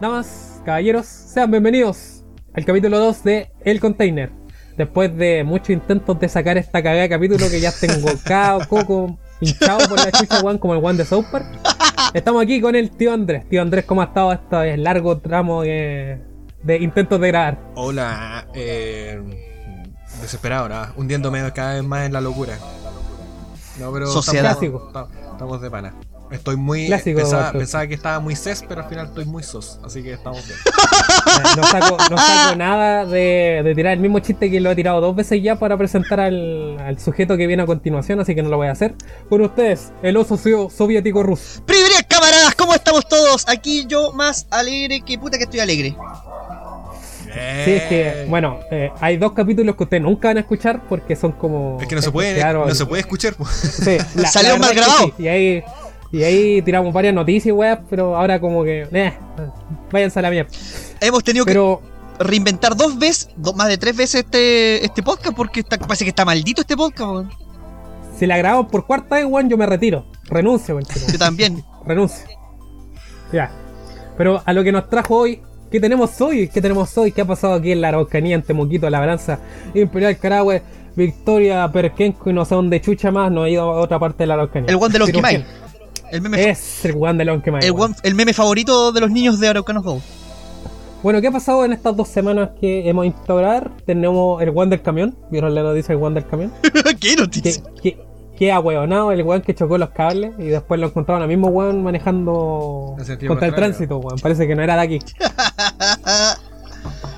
damas, caballeros, sean bienvenidos al capítulo 2 de El Container. Después de muchos intentos de sacar esta cagada de capítulo que ya tengo cao, coco, hinchado por la chucha, weón, como el one de South Park. Estamos aquí con el tío Andrés. Tío Andrés, ¿cómo ha estado este largo tramo de, de intentos de grabar? Hola, eh, desesperado, ¿no? hundiéndome cada vez más en la locura. No, pero Sociedad. Estamos- estamos de pana. Estoy muy. Clásico, pensaba, pensaba que estaba muy ses, pero al final estoy muy sos. Así que estamos bien. No saco, no saco nada de, de tirar el mismo chiste que lo he tirado dos veces ya para presentar al, al sujeto que viene a continuación, así que no lo voy a hacer. Con ustedes, el oso so- soviético ruso. Privilegios, camaradas, ¿cómo estamos todos? Aquí yo más alegre que puta que estoy alegre. Sí, es que, bueno, eh, hay dos capítulos que ustedes nunca van a escuchar porque son como. Es que no se puede, no se puede escuchar. pues. Sí, la- Salió la mal grabado. sí, Y ahí, y ahí tiramos varias noticias, weas, pero ahora como que. Eh, váyanse a la mierda. Hemos tenido Pero. que reinventar dos veces, más de tres veces este, este podcast porque está- parece que está maldito este podcast. weón. Si la grabamos por cuarta vez, weón, yo me retiro. Renuncio, weón. Yo también. Renuncio. Ya. Pero a lo que nos trajo hoy, ¿qué tenemos hoy? ¿Qué tenemos hoy? ¿Qué ha pasado aquí en la Araucanía, en Temuquito, Labranza, Imperial Carahue, Victoria, Perquenco y no sé dónde chucha más? No ha ido a otra parte de la Araucanía. El one de los Kimai. El meme. Es el one de los Quimay, el, one- el meme favorito de los niños de Araucanos Go. Bueno, ¿qué ha pasado en estas dos semanas que hemos grabar? Tenemos el one del camión. ¿Vieron la noticia del one del camión? ¿Qué que, noticia? que, que ahueonado el weón que chocó los cables y después lo encontraron al mismo weón manejando contra el tránsito, weón. Parece que no era de aquí.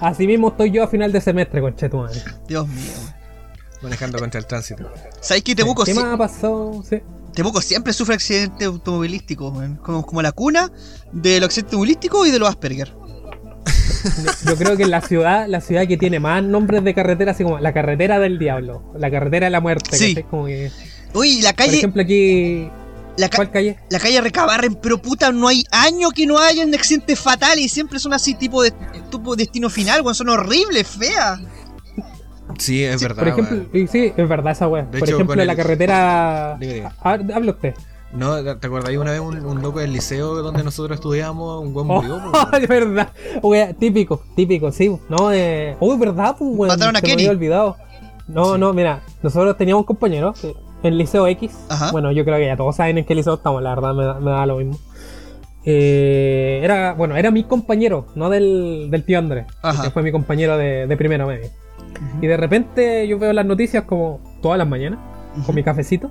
Así mismo estoy yo a final de semestre, conchetumadre. Dios mío. Manejando contra el tránsito. ¿Sabes que Temuco, ¿Qué si- más ha pasado? Sí. Temuco siempre sufre accidentes automovilísticos? Como, como la cuna de los accidentes automovilísticos y de los Asperger. Yo creo que la ciudad, la ciudad que tiene más nombres de carretera, así como la carretera del diablo, la carretera de la muerte, Sí. ¿cachai? Como que, Uy, la por calle, ejemplo, aquí. la, ca- ¿Cuál calle? la calle Recabarren, pero puta, no hay año que no hayan accidentes fatales y siempre son así tipo de tipo destino final, son horribles, feas. Sí, es verdad. Por ejemplo, sí, es verdad esa weá. Por hecho, ejemplo, la el- carretera. Diga. Ah, habla usted. No, ¿te acordáis una vez un, un loco del liceo donde nosotros estudiábamos? Un buen Oh, murió. pues, weón. de verdad. Wea, típico, típico, sí. No, eh. Uy, verdad, pues, weón. Mataron a se me Kenny. había olvidado. No, Sí. no, mira, nosotros teníamos un compañero en Liceo X. Ajá. Bueno, yo creo que ya todos saben en qué liceo estamos, la verdad, me da, me da lo mismo. Eh, era, bueno, era mi compañero, no del, del tío Andrés, Ajá. que fue mi compañero de, de primero medio. Y de repente yo veo las noticias como todas las mañanas, con mi cafecito,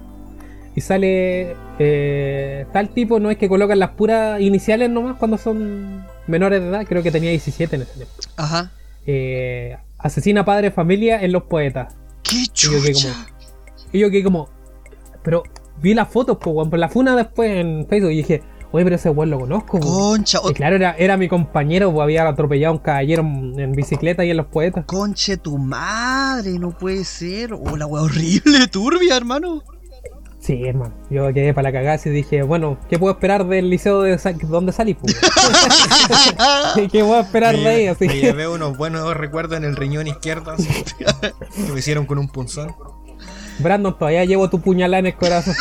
y sale eh, tal tipo, no es que colocan las puras iniciales nomás cuando son menores de edad, creo que tenía 17 en ese tiempo. Ajá. Eh, asesina padre familia en los poetas. ¡Qué yo quedé chucha! como- Y yo quedé como, pero vi las fotos, pues, por la funa después en Facebook y dije, oye, pero ese weón lo conozco. Concha, Y claro, era, era mi compañero, pues había atropellado a un caballero en bicicleta y en los poetas. conche tu madre, no puede ser. Oh, la horrible, turbia, hermano. Sí, hermano. Yo quedé para la cagada y dije, bueno, ¿qué puedo esperar del liceo de sa- donde salí? Pues? ¿Qué puedo esperar Me de ahí? Así me que, llevé unos buenos recuerdos en el riñón izquierdo así, que me hicieron con un punzón. Brandon, todavía llevo tu puñalada en el corazón.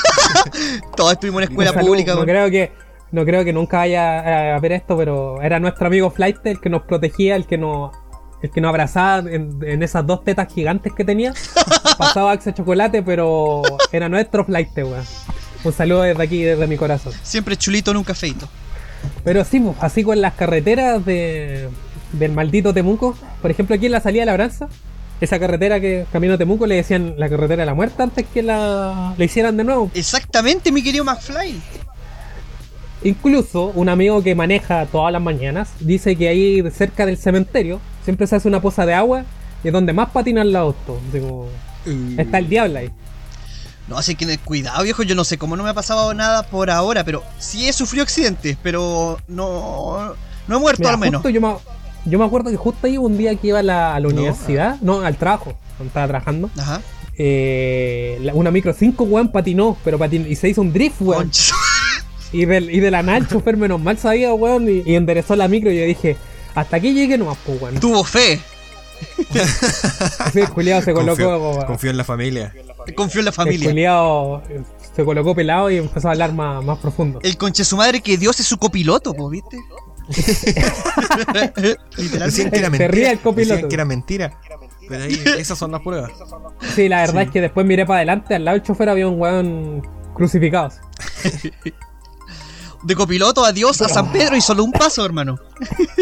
Todos estuvimos en escuela pública, No weón. creo que no creo que nunca vaya a ver esto, pero era nuestro amigo Flight el que nos protegía, el que nos el que nos abrazaba en, en esas dos tetas gigantes que tenía. Pasaba Axe Chocolate, pero era nuestro Flight, weón. Un saludo desde aquí, desde mi corazón. Siempre chulito, nunca feito. Pero sí, pues, así con las carreteras de, del maldito Temuco. Por ejemplo, aquí en la salida de Labranza, esa carretera que camino a Temuco le decían la carretera de la muerte antes que la, la hicieran de nuevo. Exactamente, mi querido McFly. Incluso un amigo que maneja todas las mañanas dice que ahí cerca del cementerio siempre se hace una poza de agua y es donde más patinan los autos. Como, está el diablo ahí. No, así que cuidado, viejo. Yo no sé cómo no me ha pasado nada por ahora, pero sí he sufrido accidentes, pero no, no he muerto Mira, al menos. yo, me, yo me acuerdo que justo ahí un día que iba a la, a la universidad, no, al trabajo, cuando estaba trabajando, Ajá. eh, la- una micro 5 weón patinó, pero patinó, y se hizo un drift, weón. Y, del, y de la nada el chofer menos mal sabía, weón, y, y enderezó la micro y yo dije, hasta aquí llegué nomás, pues, weón. Tuvo fe. Así el culiao se colocó. Confío, confío en la familia. Confío en la el familia. culiao se colocó pelado y empezó a hablar más, más profundo. El conche su madre que Dios es su copiloto, pues, ¿viste? Literalmente. Decían que era Se mentira. ríe el copiloto. Decían que era mentira. Pero ahí, esas son las pruebas. Sí, la verdad es que después miré para adelante, al lado del chofer había un weón crucificado. De copiloto, adiós a San Pedro y solo un paso, hermano.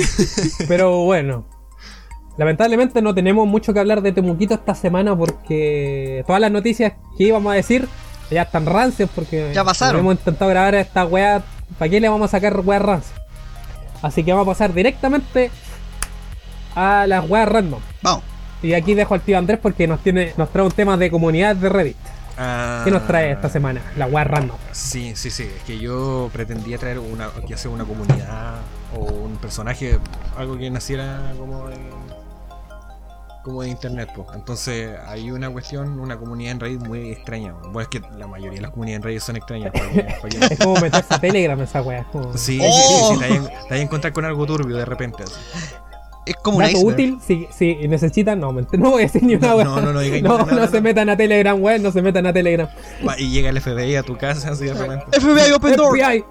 Pero bueno. Lamentablemente no tenemos mucho que hablar de Temuquito esta semana porque todas las noticias que íbamos a decir ya están rancias porque Ya pasaron. hemos intentado grabar esta weá. ¿Para qué le vamos a sacar weá rancias? Así que vamos a pasar directamente a las weas random. Vamos. Y aquí dejo al tío Andrés porque nos tiene, nos trae un tema de comunidad de Reddit. Ah, ¿Qué nos trae esta semana? La wea random. Sí, sí, sí. Es que yo pretendía traer una, ya sea una comunidad o un personaje, algo que naciera como de, como de internet. pues. Entonces hay una cuestión, una comunidad en Reddit muy extraña. Bueno, es que la mayoría de las comunidades en Reddit son extrañas. Es como meterse a Telegram esa wea. es como- Sí, Oh. sí, sí, te vayan- te vayan a encontrar con algo turbio de repente. así. Es como un iceberg. útil, si, si necesitan, no, no voy a decir ni una No, wea. no, no, no digáis no, nada, no, no no, se no. metan a Telegram, weón, no se metan a Telegram. Va, Y llega el FBI a tu casa así de repente. FBI Open Door. FBI.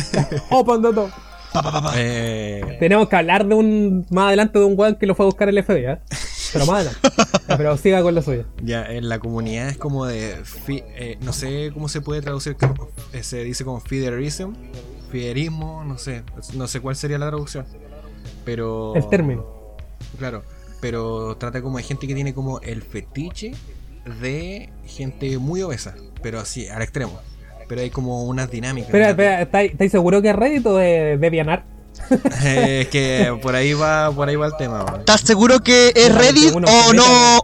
Open the door. Pa, pa, pa, pa. Eh, Tenemos que hablar de un más adelante de un weón que lo fue a buscar el FBI, ¿eh? Pero más adelante. Pero siga con lo suyo. Ya, en la comunidad es como de. fi- eh, no sé cómo se puede traducir. eh, se dice como fiderism. Fiderismo, no sé. No sé cuál sería la traducción. Pero. El término. Claro. Pero trata como de gente que tiene como el fetiche de gente muy obesa. Pero así, al extremo. Pero hay como unas dinámicas. Espera, ¿no? espera, ¿estáis seguros que es Reddit o de DeviantArt? Eh, es que por ahí va, por ahí va el tema. ¿Estás seguro que es Reddit o no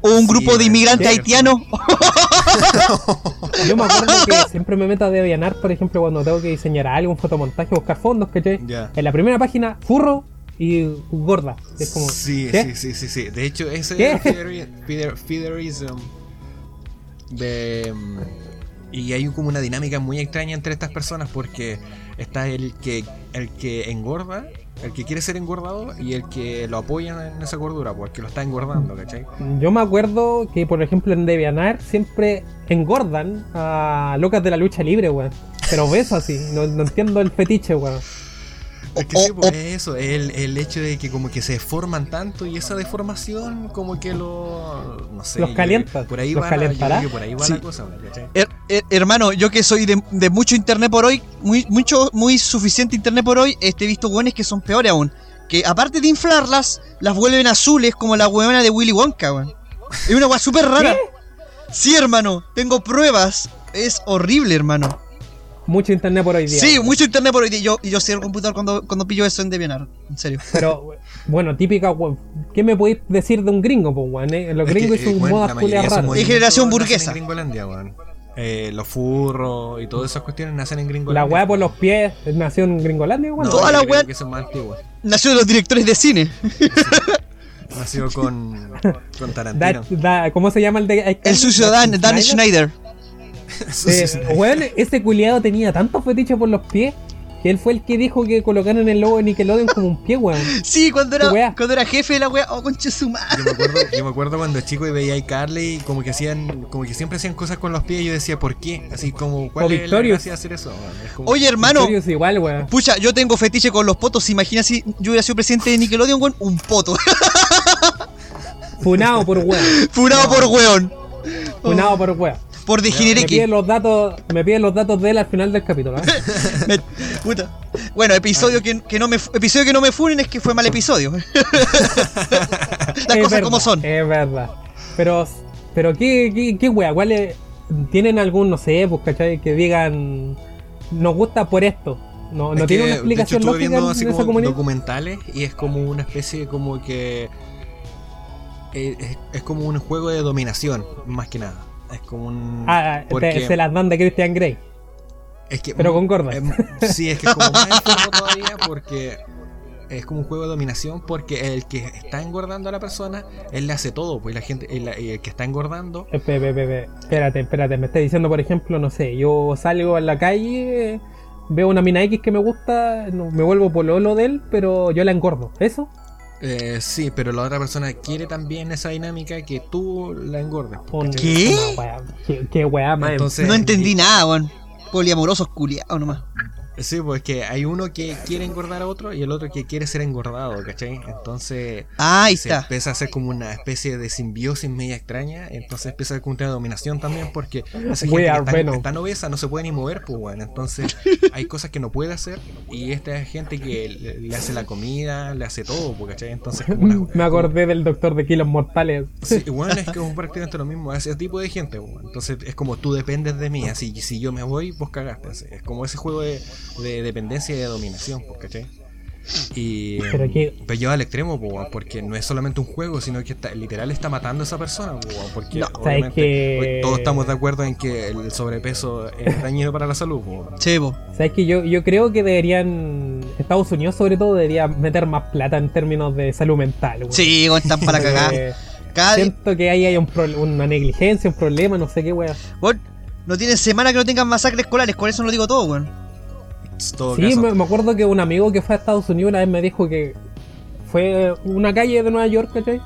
un Sí, grupo de inmigrantes haitianos? Yo me acuerdo que siempre me meto a DeviantArt, por ejemplo, cuando tengo que diseñar algo, un fotomontaje, buscar fondos, ¿cachai? En la primera página, furro y gorda. Es como. Sí, ¿qué? sí, sí, sí, sí. De hecho, ese es fiderism. De, y hay como una dinámica muy extraña entre estas personas porque está el que el que engorda, el que quiere ser engordado y el que lo apoya en esa gordura, porque lo está engordando, ¿cachai? Yo me acuerdo que, por ejemplo, en DeviantArt siempre engordan a locas de la lucha libre, weón. Pero beso así, no, no entiendo el fetiche, weón. Es que sí, pues, eso, el, el hecho de que como que se deforman tanto y esa deformación como que lo... No sé. Los calienta, Por ahí los va, la- yo calentará. creo que por ahí va Sí. la cosa, ¿cachai? Her- her- hermano, yo que soy de, de mucho internet por hoy, muy, mucho, muy suficiente internet por hoy, este, he visto hueones que son peores aún. Que aparte de inflarlas, las vuelven azules como la huevona de Willy Wonka, weón. Es una hueá súper rara. Sí, hermano, tengo pruebas. Es horrible, hermano. Mucho internet por hoy día. Sí, mucho internet por hoy. día. Yo, y yo cierro el computador cuando, cuando pillo eso en DeviantArt. En serio. Pero, bueno, típica. ¿Qué me podéis decir de un gringo, pues, weón? eh? Los Es que, gringos y eh, sus bueno, modas culias raras. Es generación burguesa. Gringolandia, weón. Eh, los furros y todas esas cuestiones nacen en Gringolandia. La weá por los pies nació en Gringolandia, weón. No, Toda la weá- que son más antiguas. Nació de los directores de cine. Nació con, con Tarantino. da- ¿Cómo se llama el de El sucio Dan, Dan Schneider. Eh, weón, ese culiado tenía tantos fetiches por los pies que él fue el que dijo que colocaron el logo de Nickelodeon como un pie, weón. Sí, cuando era, cuando era jefe de la wea. Oh, conche su madre. Yo me, acuerdo, yo me acuerdo cuando chico y veía a Carly como que hacían, como que siempre hacían cosas con los pies y yo decía, ¿por qué? Así como, ¿cuál O es la Victorious. gracia de hacer eso? weón? Es como- Oye, hermano. Igual, weón. Pucha, yo tengo fetiche con los potos. Imagina si yo hubiera sido presidente de Nickelodeon, weón. Un poto. Funado por weón. Furado por weón. Funado por weón. Por Me degenereque. piden los datos, me piden los datos de él al final del capítulo, ¿eh? Me- Puta. Bueno, episodio que, que no me episodio que no me funen es que fue mal episodio. Las Es cosas verdad, como son. Es verdad. Pero, pero ¿qué, qué, qué wea? ¿Cuál es- ¿Tienen algún, no sé, pues, cachai? Que digan, nos gusta por esto. No, Es no que, tiene una de explicación hecho, estuve lógica viendo en, así en esa como comunidad. documentales y es como una especie como que eh, es, es como un juego de dominación más que nada es como un Ah, porque se las dan de Christian Grey. es que pero con gordas. em, sí es que es como más enfermo todavía porque es como un juego de dominación porque el que está engordando a la persona él le hace todo pues la gente el, el que está engordando espe- Espérate, espérate, me está diciendo, por ejemplo, no sé, yo salgo a la calle, veo una mina X que me gusta, me vuelvo pololo de él, pero yo la engordo. ¿Eso? Eh, sí pero la otra persona quiere también esa dinámica que tú la ¿cachai? ¿Qué? ¿Qué, qué weá más Entonces, No entendí nada, weón. Poliamorosos culiados nomás. Sí, pues que hay uno que quiere engordar a otro y el otro que quiere ser engordado, ¿cachai? Entonces Ah, ahí se está. empieza a hacer como una especie de simbiosis media extraña, entonces empieza a hacer como una dominación también porque esa gente We que are está, está obesa no se puede ni mover, pues bueno, entonces hay cosas que no puede hacer y esta es gente que le, le hace la comida, le hace todo, pues, ¿cachai? Entonces como una- Me acordé del doctor de Kilos Mortales. Sí, bueno, es que es prácticamente lo mismo, ese tipo de gente, bueno. entonces es como tú dependes de mí, así si yo me voy, vos cagaste, así. es como ese juego de, de dependencia y de dominación, pues, ¿cachai? Y Pero que- pero lleva al extremo, pues, weón, porque no es solamente un juego, sino que está, literal está matando a esa persona, pues, weón, porque No. ¿Sabes obviamente que- hoy todos estamos de acuerdo en que el sobrepeso es dañino para la salud, pues, weón. Sí, po. ¿Sabes que yo, yo creo que deberían. Estados Unidos, sobre todo, debería meter más plata en términos de salud mental. weón. Sí, weón, están para cagar. Cada Siento que ahí hay un pro- una negligencia, un problema, no sé qué, weón. weón, no tienen semana que no tengan masacres escolares, con eso lo digo todo, weón. Todo Sí, caso, me, me acuerdo que un amigo que fue a Estados Unidos una vez me dijo que fue una calle de Nueva York, ¿cachai?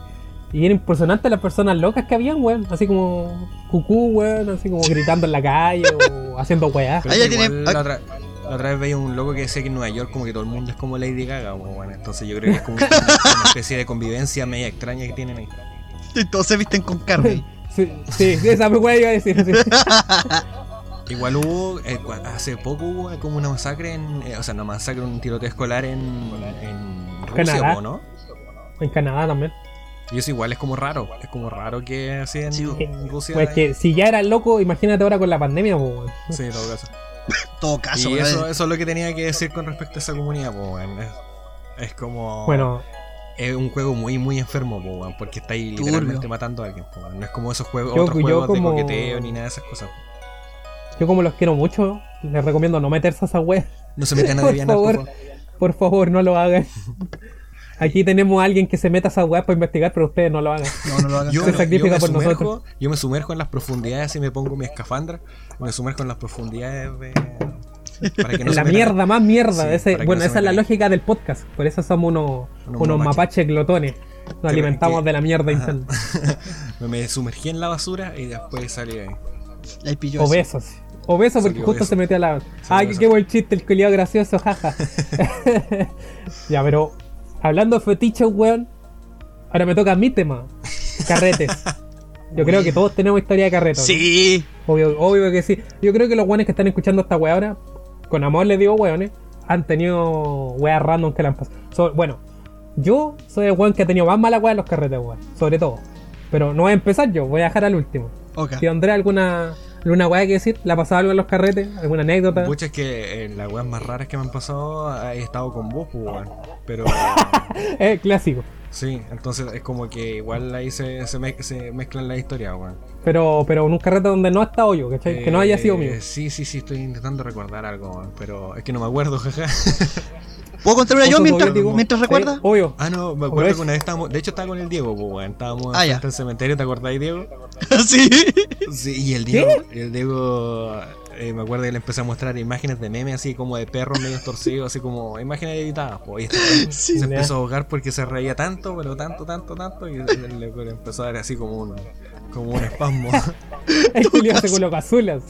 Y era impresionante las personas locas que habían, weón. Así como cucú, weón. Así como gritando en la calle o haciendo weá. La, otra, la otra vez veía un loco que decía que en Nueva York como que todo el mundo es como Lady Gaga, bueno, entonces yo creo que es como una, una especie de convivencia media extraña que tienen ahí. Todos se visten con carne. Sí, sí, esa weá iba a decir. sí. Igual hubo, eh, hace poco hubo como una masacre, en, eh, o sea, una masacre, un tiroteo escolar en, en Rusia, Canadá. po, ¿no? En Canadá también. Y eso igual es como raro, es como raro que así en, Sí, Rusia. Pues que si ya era loco, imagínate ahora con la pandemia, pues, weón. Sí, en todo caso. todo caso, y eso, eso es lo que tenía que decir con respecto a esa comunidad, po, weón. es, es como... Bueno, Es un juego muy, muy enfermo, po, weón, porque está ahí Turbio. literalmente matando a alguien, po, weón. No es como esos juegos, Yo- otros yo juegos como- de coqueteo ni nada de esas cosas. Yo como los quiero mucho, les recomiendo no meterse a esa weá. No se metan a Por por favor. Por favor, no lo hagan. Aquí tenemos a alguien que se meta a esa weá para investigar, pero ustedes no lo hagan. No, no lo hagan. Yo, Se me- sacrifica yo me por sumerjo, nosotros. yo me sumerjo en las profundidades y me pongo mi escafandra. Me sumerjo en las profundidades de. Para que no la metan- mierda, más mierda. Sí, Ese- bueno, no esa es la lógica del podcast. Por eso somos unos, Unos unos mapaches. mapaches glotones. Nos Que- alimentamos que- de la mierda interna. me, me sumergí en la basura y después salí ahí. Obesos. Obeso porque justo obeso. se metió a la. Salió Ay, qué, buen chiste, el culiado gracioso, jaja. ya, pero hablando de fetiches, weón. Ahora me toca mi tema. Carretes. Yo creo que todos tenemos historia de carretes. ¿no? Sí. Obvio, obvio que sí. Yo creo que los weones que están escuchando esta weá ahora, con amor les digo weones, han tenido weas random que le han pasado. So- bueno, yo soy el weón que ha tenido más mala weá en los carretes, weón. Sobre todo. Pero no voy a empezar yo, voy a dejar al último. Ok. Si André alguna, alguna weá que decir, ¿le ha pasado algo en los carretes? ¿Alguna anécdota? Pucha, es que eh, las weas más raras que me han pasado he estado con vos, pues, weón. Pero. Eh, clásico. sí, entonces es como que igual ahí se, se, mez- se mezclan las historias, weón. Pero, pero en un carrete donde no ha estado yo, ¿cachai? que no haya sido Eh, mío. Sí, sí, sí, estoy intentando recordar algo, weón, pero es que no me acuerdo, jaja. ¿Puedo contar una yo mientras, mientras Sí, recuerda? obvio. Ah, no, me acuerdo que una vez estábamos. De hecho, estaba con el Diego, pues, weón. Estábamos Ah, frente al cementerio, ¿te acordáis, Diego? sí. Sí, y el Diego, el Diego, eh, me acuerdo que le empecé a mostrar imágenes de memes así como de perros medio torcidos, así como imágenes editadas, pues. Este Sí. se empezó a ahogar porque se reía tanto, pero tanto, tanto, tanto, y le, le- le empezó a dar así como un, como un espasmo. El culiado se colocó azulas.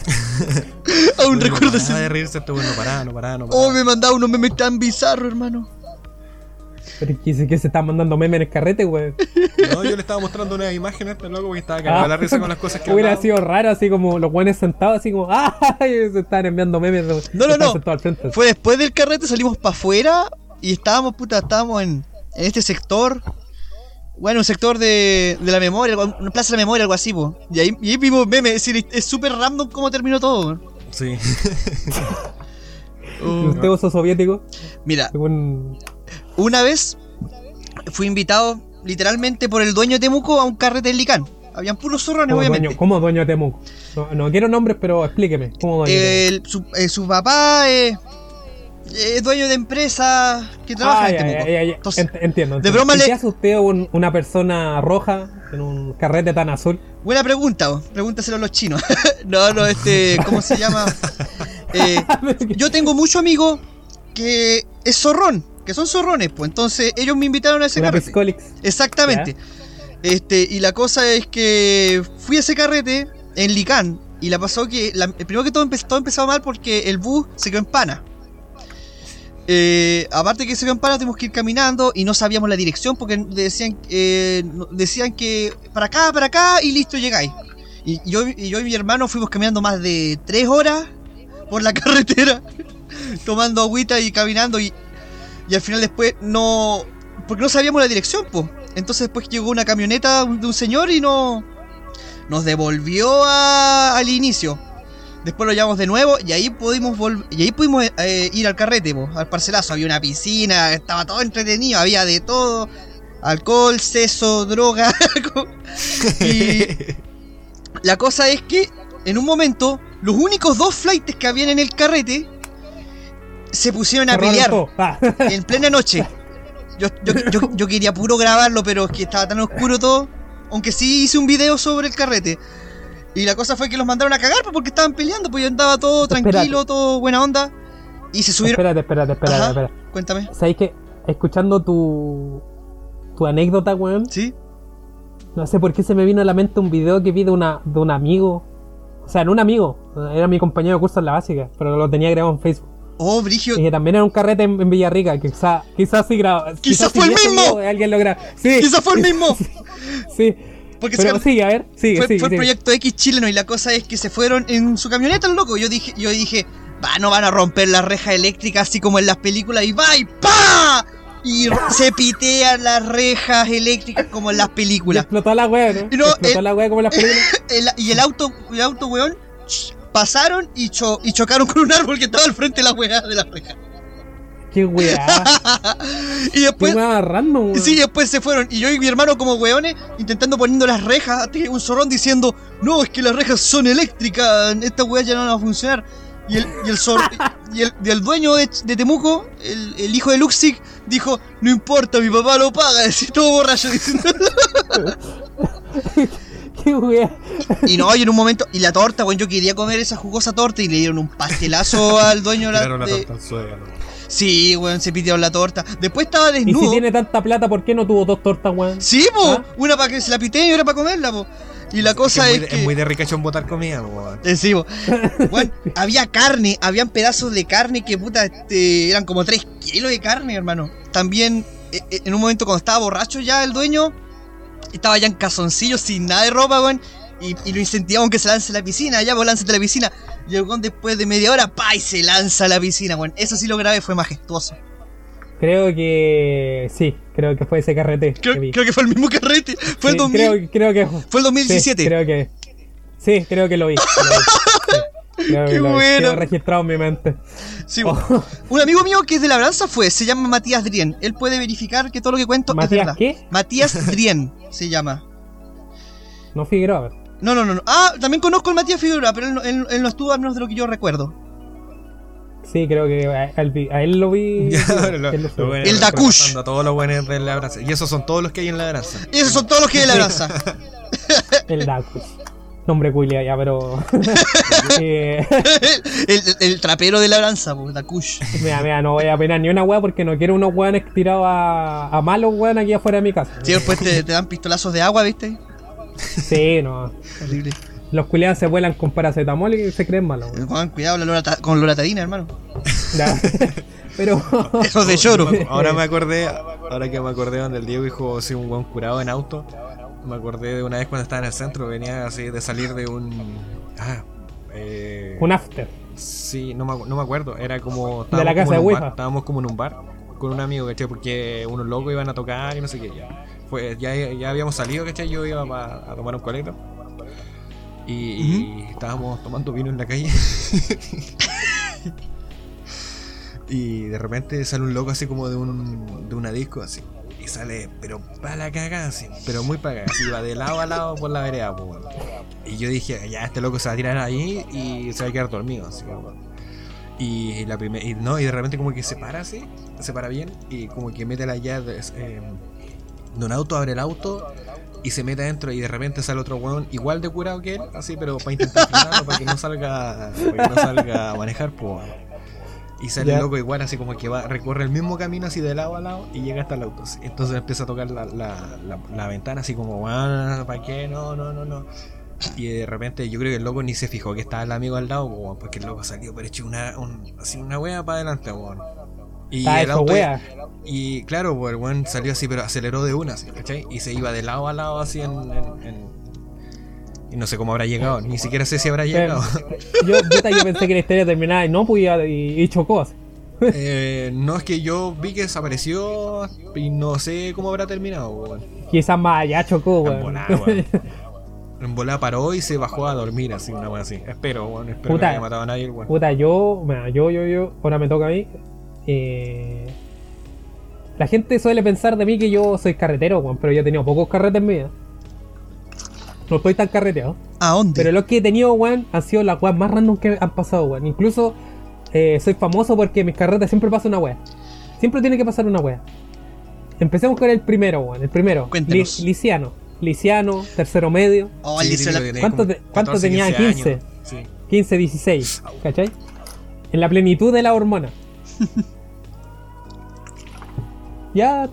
Aún No recuerdo ese. de reírse, este weón no paraba, no paraba, no Oh, me mandaba unos memes tan bizarros, hermano. Pero es que se está mandando memes en el carrete, weón. No, yo le estaba mostrando una imagen a este loco porque estaba cagado de la risa con las cosas que Ah, Hubiera hablaba. sido raro, así como los buenos sentados, así como, ¡ay! Se están enviando memes. No, no, no. sentados al frente. Fue después del carrete, salimos para afuera y estábamos, puta, estábamos en, en este sector. Bueno, un sector de, de la memoria, una plaza de la memoria, algo así, po. Y ahí, y ahí vimos memes, es decir, es súper random cómo terminó todo. Sí. ¿Y usted oso soviético? Mira, Según... una vez fui invitado literalmente por el dueño de Temuco a un carrete en Licán. Habían puros zorrones, ¿Cómo obviamente. dueño, ¿Cómo dueño de Temuco? No, no quiero nombres, pero explíqueme. ¿Cómo dueño de El- su, eh, su papá eh, es dueño de empresa que trabaja Ah, en ya, Temuco. ya, ya, ya. Entonces, Ent- entiendo. de broma ¿Y le- ¿Qué hace usted un- una persona roja en un carrete tan azul? Buena pregunta, pregúntaselo a los chinos. no, no, este, ¿cómo se llama? Eh, yo tengo muchos amigos que es zorrón, que son zorrones, pues entonces ellos me invitaron a ese Una carrete. Piscolix. Exactamente. Este, y la cosa es que fui a ese carrete en Licán y la pasó que, la- primero que todo, empe- todo empezó mal porque el bus se quedó en pana. Eh, aparte que se habían parado, tuvimos que ir caminando y no sabíamos la dirección porque decían, eh, decían que para acá, para acá y listo, llegáis. Y yo, y yo y mi hermano fuimos caminando más de tres horas por la carretera, tomando agüita y caminando y, y al final después no... Porque no sabíamos la dirección, pues. Entonces después llegó una camioneta de un señor y no... Nos devolvió a- al inicio. Después lo llamamos de nuevo y ahí pudimos y ahí pudimos eh, ir al carrete, po, al parcelazo. Había una piscina, estaba todo entretenido, había de todo. Alcohol, seso, droga. y la cosa es que en un momento los únicos dos flights que habían en el carrete se pusieron a pelear. Ah, en plena noche. Yo, yo, yo- yo quería puro grabarlo, pero es que estaba tan oscuro todo. Aunque sí hice un video sobre el carrete. Y la cosa fue que los mandaron a cagar pues, porque estaban peleando, pues yo andaba todo Espérate. tranquilo, todo buena onda. Y se subieron. espérate, espérate, espérate, Ajá. espérate. Cuéntame. ¿Sabes que Escuchando tu, tu anécdota, weón, ¿Sí? no sé por qué se me vino a la mente un video que vi de, una, de un amigo. O sea, no un amigo, era mi compañero de curso en la básica, pero lo tenía grabado en Facebook. Oh, Brigio. Y que también era un carrete en, en Villarrica, que quizás quizás sí graba. Quizás fue el mismo. Alguien lo graba. Sí, Quizás fue el mismo. sí. Porque Pero se- sigue, a ver, sigue, fue, sigue. fue el proyecto X chileno y la cosa es que se fueron en su camioneta, el loco. Yo dije, yo dije, va, no van a romper la reja eléctrica así como en las películas y va y pa. Y se pitean las rejas eléctricas como en las Y películas. explotó la wea, ¿no? No, explotó eh, la wea como en las películas. El- y el auto, el auto, weón, pasaron y, cho- y chocaron con un árbol que estaba al frente de la de la reja. Qué weá. y Qué después, weá random, weón. sí, después se fueron. Y yo y mi hermano como weones intentando poniendo las rejas, hasta que un zorrón diciendo, no, es que las rejas son eléctricas, esta weá ya no va a funcionar. Y el, y el, zor- y el, y el dueño de, de Temuco, el, el hijo de Luxic, dijo, no importa, mi papá lo paga, así todo borracho diciendo. Qué weá. Y no, y en un momento, y la torta, weón, yo quería comer esa jugosa torta y le dieron un pastelazo al dueño de la, de- torta al suelo. Sí, weón, se pidieron la torta. Después estaba Y si desnudo. tiene tanta plata, ¿por qué no tuvo dos tortas, weón? Sí, po, ¿Ah? una para que se la pité y otra para comerla, po. Y la cosa es, es, muy, que. es muy de ricachón botar comida, po. Eh, sí, po. Weón, había carne, habían pedazos de carne que puta, este, eran como 3 kilos de carne, hermano. También, eh, eh, en un momento cuando estaba borracho ya el dueño, estaba ya en calzoncillo sin nada de ropa, weón. Y, y lo incentivamos que se lance a la piscina, ya, pues lánzate a la piscina. Y el weón después de media hora, pa, y se lanza a la piscina, weón. Eso sí lo grabé, fue majestuoso. Creo que. Sí, creo que fue ese carrete. Creo, que vi. creo que fue el mismo carrete. Fue el Sí, 2000, creo, creo que. fue el 2017. Sí, creo que. Sí, creo que lo vi. lo vi, sí. Creo que Qué lo bueno. Registrado en mi mente. Sí, Oh. Un amigo mío que es de Labranza fue, se llama Matías Drien. Él puede verificar que todo lo que cuento es ¿Matías verdad. qué? Matías Drien se llama. No Figueroa. No, no, no, no. Ah, también conozco al Matías Figueroa, pero él, no- él- él no estuvo al menos de lo que yo recuerdo. Sí, creo que a, a él, lo vi. Ya, lo- él lo El Dakush. todos los buenos de la brasa. Y esos son todos los que hay en la brasa. Y esos son todos los que hay de Labranza. El Dacus. Nombre culia ya, pero. eh, el, trapero de Labranza, po, Dakush. mira, mira, no voy a penar ni una weá porque no quiero unos weones tirados a, a malos weón aquí afuera de mi casa. Sí, después te, te dan pistolazos de agua, ¿viste? Sí, no. Horrible. Los culiados se vuelan con paracetamol y se creen malos. Juan, cuidado la lorata- con loratadina, hermano. Ya. Pero. Esos de lloro. Ahora me acordé, ahora que me acordé donde el Diego dijo así un buen curado en auto. Me acordé de una vez cuando estaba en el centro, venía así de salir de un. Ah, eh, Un after. Sí, no me, no me acuerdo. Era como. De la casa como de bar, Estábamos como en un bar con un amigo, ¿cachai? Porque unos locos iban a tocar y no sé qué. Ya, Fue, ya, ya habíamos salido, ¿cachai? Yo iba a tomar un coleto. Y, estábamos tomando vino en la calle. y de repente sale un loco así como de, un, de una disco, así. Y sale, pero para la caga, así. Pero muy para caga, así. Va de lado a lado por la vereda, pues, weón. Y yo dije, ya, este loco se va a tirar ahí y se va a quedar dormido, así bueno. Y la primera, y no, y de repente como que se para así, se para bien, y como que mete la llave eh, de un auto, abre el auto y se mete adentro y de repente sale otro weón igual de curado que él, así, pero para intentar frenarlo, para que no salga, para que no salga a manejar, pues. Y sale el loco igual, así como que va, recorre el mismo camino así de lado a lado y llega hasta el auto. así. Entonces empieza a tocar la, la, la, la ventana así como, "Ah, ¿para qué? No, no, no, no. Y de repente yo creo que el loco ni se fijó que estaba el amigo al lado, porque el loco salió pero hecho una, un- así una wea para adelante, weón. Y Está el hecho auto. wea. Y claro, pues el weón salió así, pero aceleró de una, ¿cachai? Y se iba de lado a lado así en. en- en- Y no sé cómo habrá llegado, ni siquiera sé si habrá llegado. Yo, puta, yo pensé que la historia terminaba y no, pues y, y chocó. Eh, no es que yo vi que desapareció y no sé cómo habrá terminado, weón. Quizás más allá chocó, En weón. volada, weón. En volada paró y se bajó a dormir así, una weón así. Espero, weón. Espero Puta. que no haya matado a nadie, weón. Puta, yo, yo, yo, yo, ahora me toca a mí. Eh, la gente suele pensar de mí que yo soy carretero, pero yo he tenido pocos carretes en mi vida. No estoy tan carreteado. ¿A dónde? Pero los que he tenido, weón, han sido las weas más random que han pasado. Incluso eh, soy famoso porque en mis carretes siempre pasa una wea. Siempre tiene que pasar una wea. Empecemos con el primero. El primero. Cuéntenos. Li- Liciano. Liciano, tercero medio. Oh, Sí, le hizo típico la- que tenía ¿Cuánto como te- cuánto 14, tenía? 15 15. años. Sí. 15, 16, ¿cachai? En la plenitud de la hormona. ya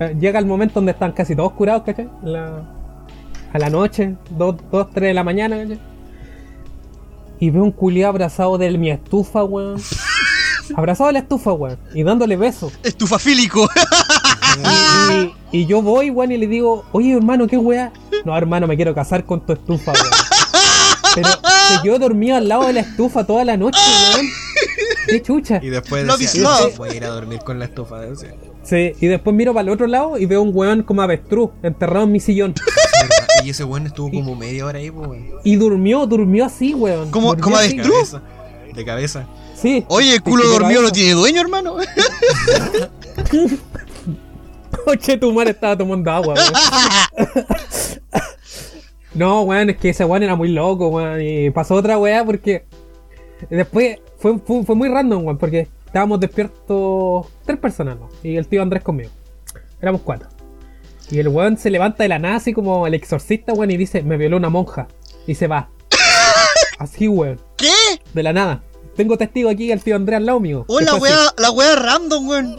eh, llega el momento donde están casi todos curados, ¿cachai? La- a la noche, 2, 3 de la mañana, ¿cachai? Y veo un culiado abrazado de mi estufa, weón. abrazado de la estufa, weón. Y dándole besos. Estufafílico. Y, y yo voy, weón, y le digo, oye, hermano, ¿qué weá? No, hermano, me quiero casar con tu estufa, weón. Pero se quedó dormido al lado de la estufa toda la noche, weón. Qué chucha. Y después Love decía, "No, love". voy a ir a dormir con la estufa. decía. Sí, y después miro para el otro lado y veo un weón como avestruz, enterrado en mi sillón. Y ese weón estuvo como media hora ahí, weón. Y durmió, durmió así, weón. ¿Cómo-. De avestruz? cabeza. De cabeza. Sí. Oye, el culo Sí, dormido no tiene dueño, hermano. Coche, tu madre estaba tomando agua, weón. No, weón, es que ese weón era muy loco, weón. Y pasó otra weá porque después fue, fue, fue muy random, weón, porque estábamos despiertos tres personas, ¿no? Y el tío Andrés conmigo. Éramos cuatro. Y el weón se levanta de la nada, así como el exorcista, weón, y dice, me violó una monja. Y se va. Así, weón. ¿Qué? De la nada. Tengo testigo aquí al tío Andrés al lado mío. Oh, la wea, la wea random, weón.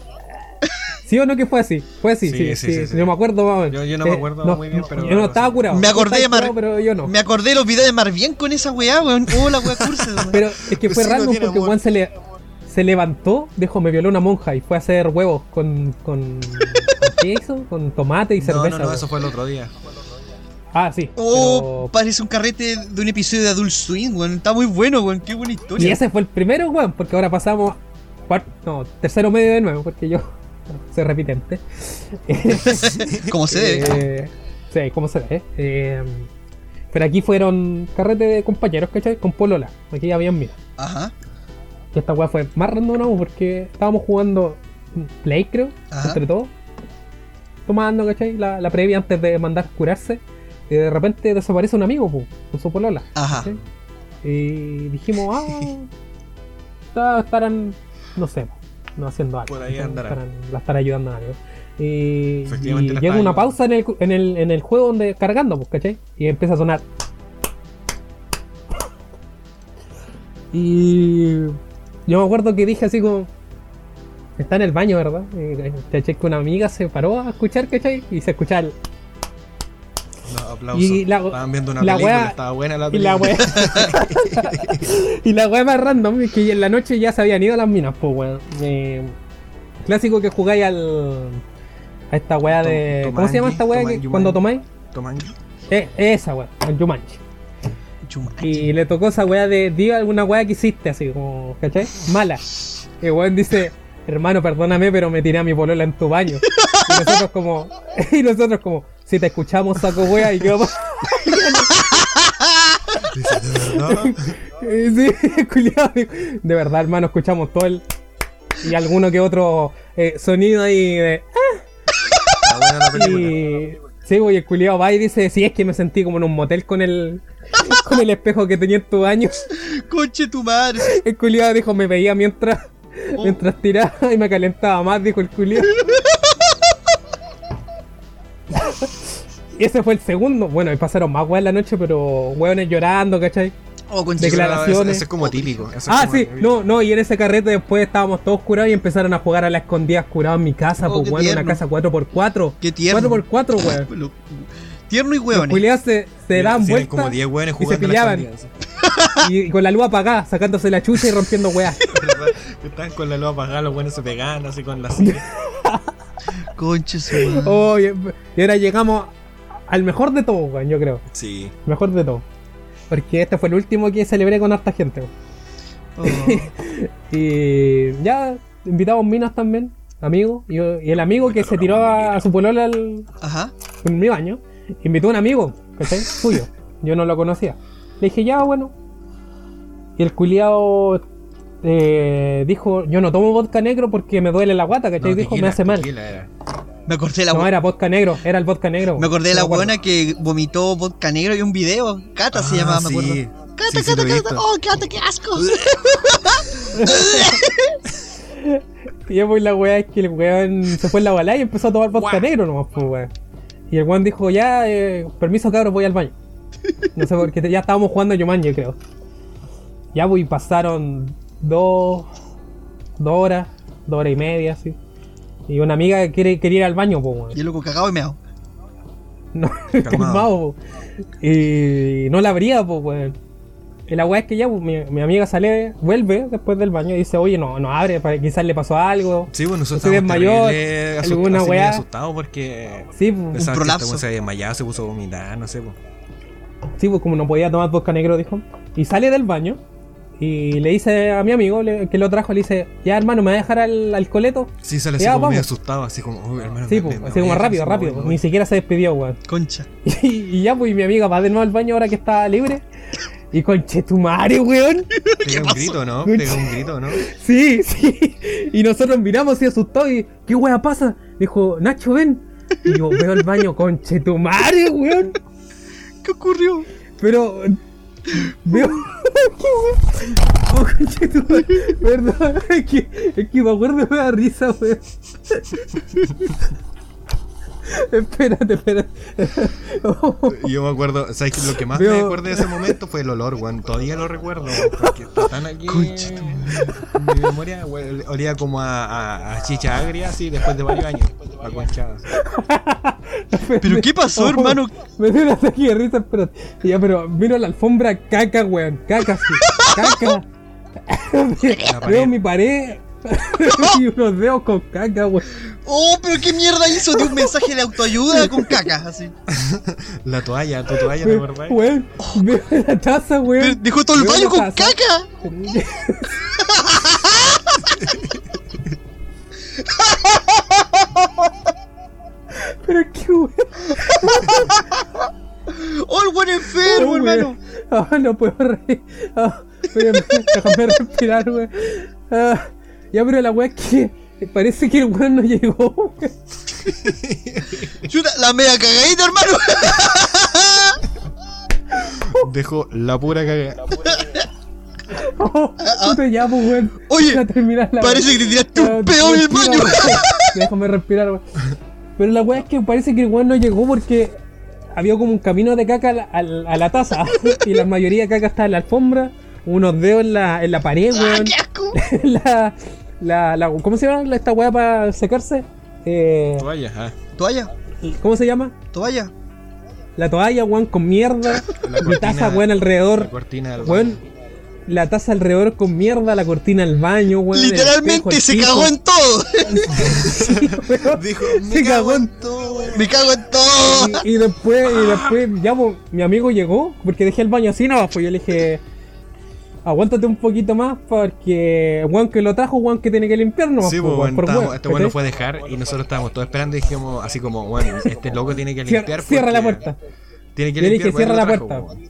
¿Sí o no que fue así? Fue así, Sí, sí, sí, sí. sí, sí. Yo me acuerdo, más o menos. Yo- yo no me acuerdo muy bien, pero- Yo no estaba curado. Me acordé de Mar- curado, Pero yo no. Me acordé de los videos de Marvien con esa weá, weón. Oh, la wea cursa, weón. Pero es que fue Sí, no random porque amor. Juan se le se levantó, dijo, me violó una monja y fue a hacer huevos con con, con ¿qué hizo? Con tomate y No, cerveza. no, no, weón. eso fue el otro día. Ah, sí. Oh, parece un carrete de un episodio de Adult Swing, weón. Está muy bueno, weón. Qué buena pero- historia. Y ese fue el primero, weón, porque ahora pasamos cuarto, no, tercero medio de nuevo, porque yo soy repitente. Como se debe. Eh, sí, como se ve. Eh, pero aquí fueron carrete de compañeros, ¿cachai? Con Polola. Aquí habían mira. Ajá. Y esta weá fue más random porque estábamos jugando Play, creo, Ajá. entre todos. Tomando, ¿cachai? La, la previa antes de mandar curarse. Y de repente desaparece un amigo, pu, con su polola. Ajá. ¿cachai? Y dijimos, ah, estarán, no sé, no haciendo algo. Por ahí. Estarán- la ayudando a algo. Y, y llega una pausa en el, en, el, en el juego donde cargando, pues, ¿cachai? Y empieza a sonar. Y yo me acuerdo que dije así como. Está en el baño, ¿verdad? Y caché que una amiga se paró a escuchar, ¿cachai? Y se escuchaba el. Aplausos. Y la- Estaban viendo una la película, wea- estaba buena la Y la película. y la wea más random es que en la noche ya se habían ido las minas, pues weón. Eh, clásico que jugáis al. A esta Tom- de. ¿Cómo se llama esta Jumanji. cuando tomáis? Tomanji. Eh, esa wea, el Jumanji. Chumanji. Y le tocó esa weá de, diga alguna weá que hiciste, así como, ¿cachai? Mala. Y el weón dice, hermano, perdóname, pero me tiré a mi polola en tu baño. Y nosotros como, y nosotros como, si te escuchamos, saco weá, y yo, Dice, ¿de verdad? sí, de verdad, hermano, escuchamos todo el, y alguno que otro eh, sonido ahí de, Está buena la película. y, sí, güey, el culiao va y dice, sí, es que me sentí como en un motel con el, con el espejo que tenía en tu baño. Conche tu madre. El culiado dijo, me veía mientras, Oh. mientras tiraba y me calentaba más, dijo el culiado. y ese fue el segundo. Bueno, y pasaron más weas la noche, pero weones llorando, ¿cachai? Oh, madre. declaraciones. Ese, ese es como típico. Ah, como sí, típico. no, no, y en ese carrete después estábamos todos curados y empezaron a jugar a la escondida curados en mi casa, Oh, pues weón, una casa 4x4. Qué tierno. 4x4, weón. Tierno y Los hueones. culiados se, se daban tienen como vueltas 10 hueones y se jugando a la pillaban. y, y con la luz apagada, sacándose la chucha y rompiendo weas. estaban con la luz apagada, los buenos se pegaban así con la silla. Conche su madre. Oye, y ahora llegamos al mejor de todo, weón, yo creo. Sí. Mejor de todo. Porque este fue el último que celebré con harta gente. Oh. Y ya invitamos minas también, amigos. Y, y el amigo que se tiró a, a su polola al- Ajá. en mi baño, invitó a un amigo, ¿cachai? Suyo. Yo no lo conocía. Le dije, ya, bueno. Y el culiao eh, dijo, yo no tomo vodka negro porque me duele la guata, ¿cachai? No, dijo, tequila, me hace mal. tequila. Me acordé de la No, era vodka negro, era el vodka negro. Me acordé de la buena que vomitó vodka negro y un video. Cata se Ah, llamaba, me sí. acuerdo. Cata, Sí, sí, Cata, he Cata. Oh, Cata, qué asco. Y ya pues la weá es que el weón se fue en la balada y empezó a tomar vodka negro nomás, pues weón. Y el weón dijo, ya, eh, permiso cabros, voy al baño. No sé por qué, ya estábamos jugando a Yumanji, creo. Ya pues y pasaron dos, dos horas, dos horas y media, así. Y una amiga quiere, quería ir al baño, pues weón. Y el loco cagado y meado. No, Calmado. po. Y no la abría, pues, weón. Y la weá es que ya, pues, mi, mi amiga sale, vuelve después del baño y dice, oye, no, no abre, para- quizás le pasó algo. Sí, bueno, nosotros Se estábamos terrible asust- alguna weá. asustados porque Sí, pues, que este prolapso. weón se había desmayado, se puso a vomitar, no sé. pues. sí, pues como no podía tomar vodka negro, dijo. Y sale del baño y le dice a mi amigo le- que lo trajo, le dice, ya hermano, ¿me va a dejar al, al coleto? Sí, sale así Ya, como medio vamos. asustado, así como, uy, hermano. Sí, me- pues, me- así me como rápido, rápido. voy, Ni siquiera se despidió, weón. Concha. Y, y ya, pues, mi amiga va de nuevo al baño ahora que está libre. Y conche tu madre, weón. Pega un pasó? grito, ¿no? Pega un grito, ¿no? Sí, sí. Y nosotros miramos así asustados y, ¿qué wea pasa? Dijo, Nacho, ven. Y yo veo el baño, conche tu madre, weón. ¿Qué ocurrió? Pero. Veo. Perdón, es que, es que me acuerdo me da risa, weón. espérate, espérate. Oh, yo me acuerdo, ¿sabes qué? Lo que más Veo- me acuerdo de ese momento fue el olor, weón. Todavía lo recuerdo, weón, porque está tan aquí en mi memoria, weón. Olía como a, a, a chicha agria, así, después de varios años. Así. ¿Pero qué pasó, Oh, hermano? Me dio un ataque de risa, espérate. Ya, pero miro la alfombra caca, weón. Caca, sí. Caca. Veo mi pared. y unos dedos con caca, weón. Oh, pero qué mierda hizo de un mensaje de autoayuda con caca, así. La toalla, tu toalla, ¿te acordás? Weón, veo la taza, Pero weón. dejó todo el Veo baño con taza. caca. Pero qué weón. Oh, el buen enfermo, Oh, hermano. Ah, no puedo reír. Ah, déjame respirar, weón. Ah, ya, pero la weá es que parece que el weón no llegó. Chuta, la media cagadita, hermano. Dejó la pura cagada. Oh, puta, ya, pues, weón. Oye, Para terminar la Parece que te tiraste un Ah, pedo en el baño. Déjame respirar, weón. Pero la weá es que parece que el weón no llegó porque había como un camino de caca a la, a la- a la taza. y la mayoría de caca está en la alfombra, unos dedos en la, en la pared, ¡Ah, weón. qué asco! la, la, la- ¿Cómo se llama esta weá para secarse? Eh, Toalla, ah. Toalla, ¿Cómo se llama? toalla. La toalla, weón, con mierda. La Mi taza, weón, La alrededor. cortina del Weón, la taza alrededor con mierda, la cortina al baño, weón. Literalmente se cagó en todo. Sí, weón. Dijo, Se cagó en todo, weón. Me cago en todo. Y, y después, y después, ya, pues, mi amigo llegó, porque dejé el baño así, no, pues yo le dije, aguántate un poquito más, porque Juan que lo trajo, Juan que tiene que limpiar, no, Sí, pues, weón, bueno, por weón, este weón fue a dejar y nosotros estábamos todos esperando y dijimos así como, bueno, este loco tiene que limpiar. Cierra la puerta. Tiene que Yo limpiar. dije, cierra weón, la trajo, puerta. weón.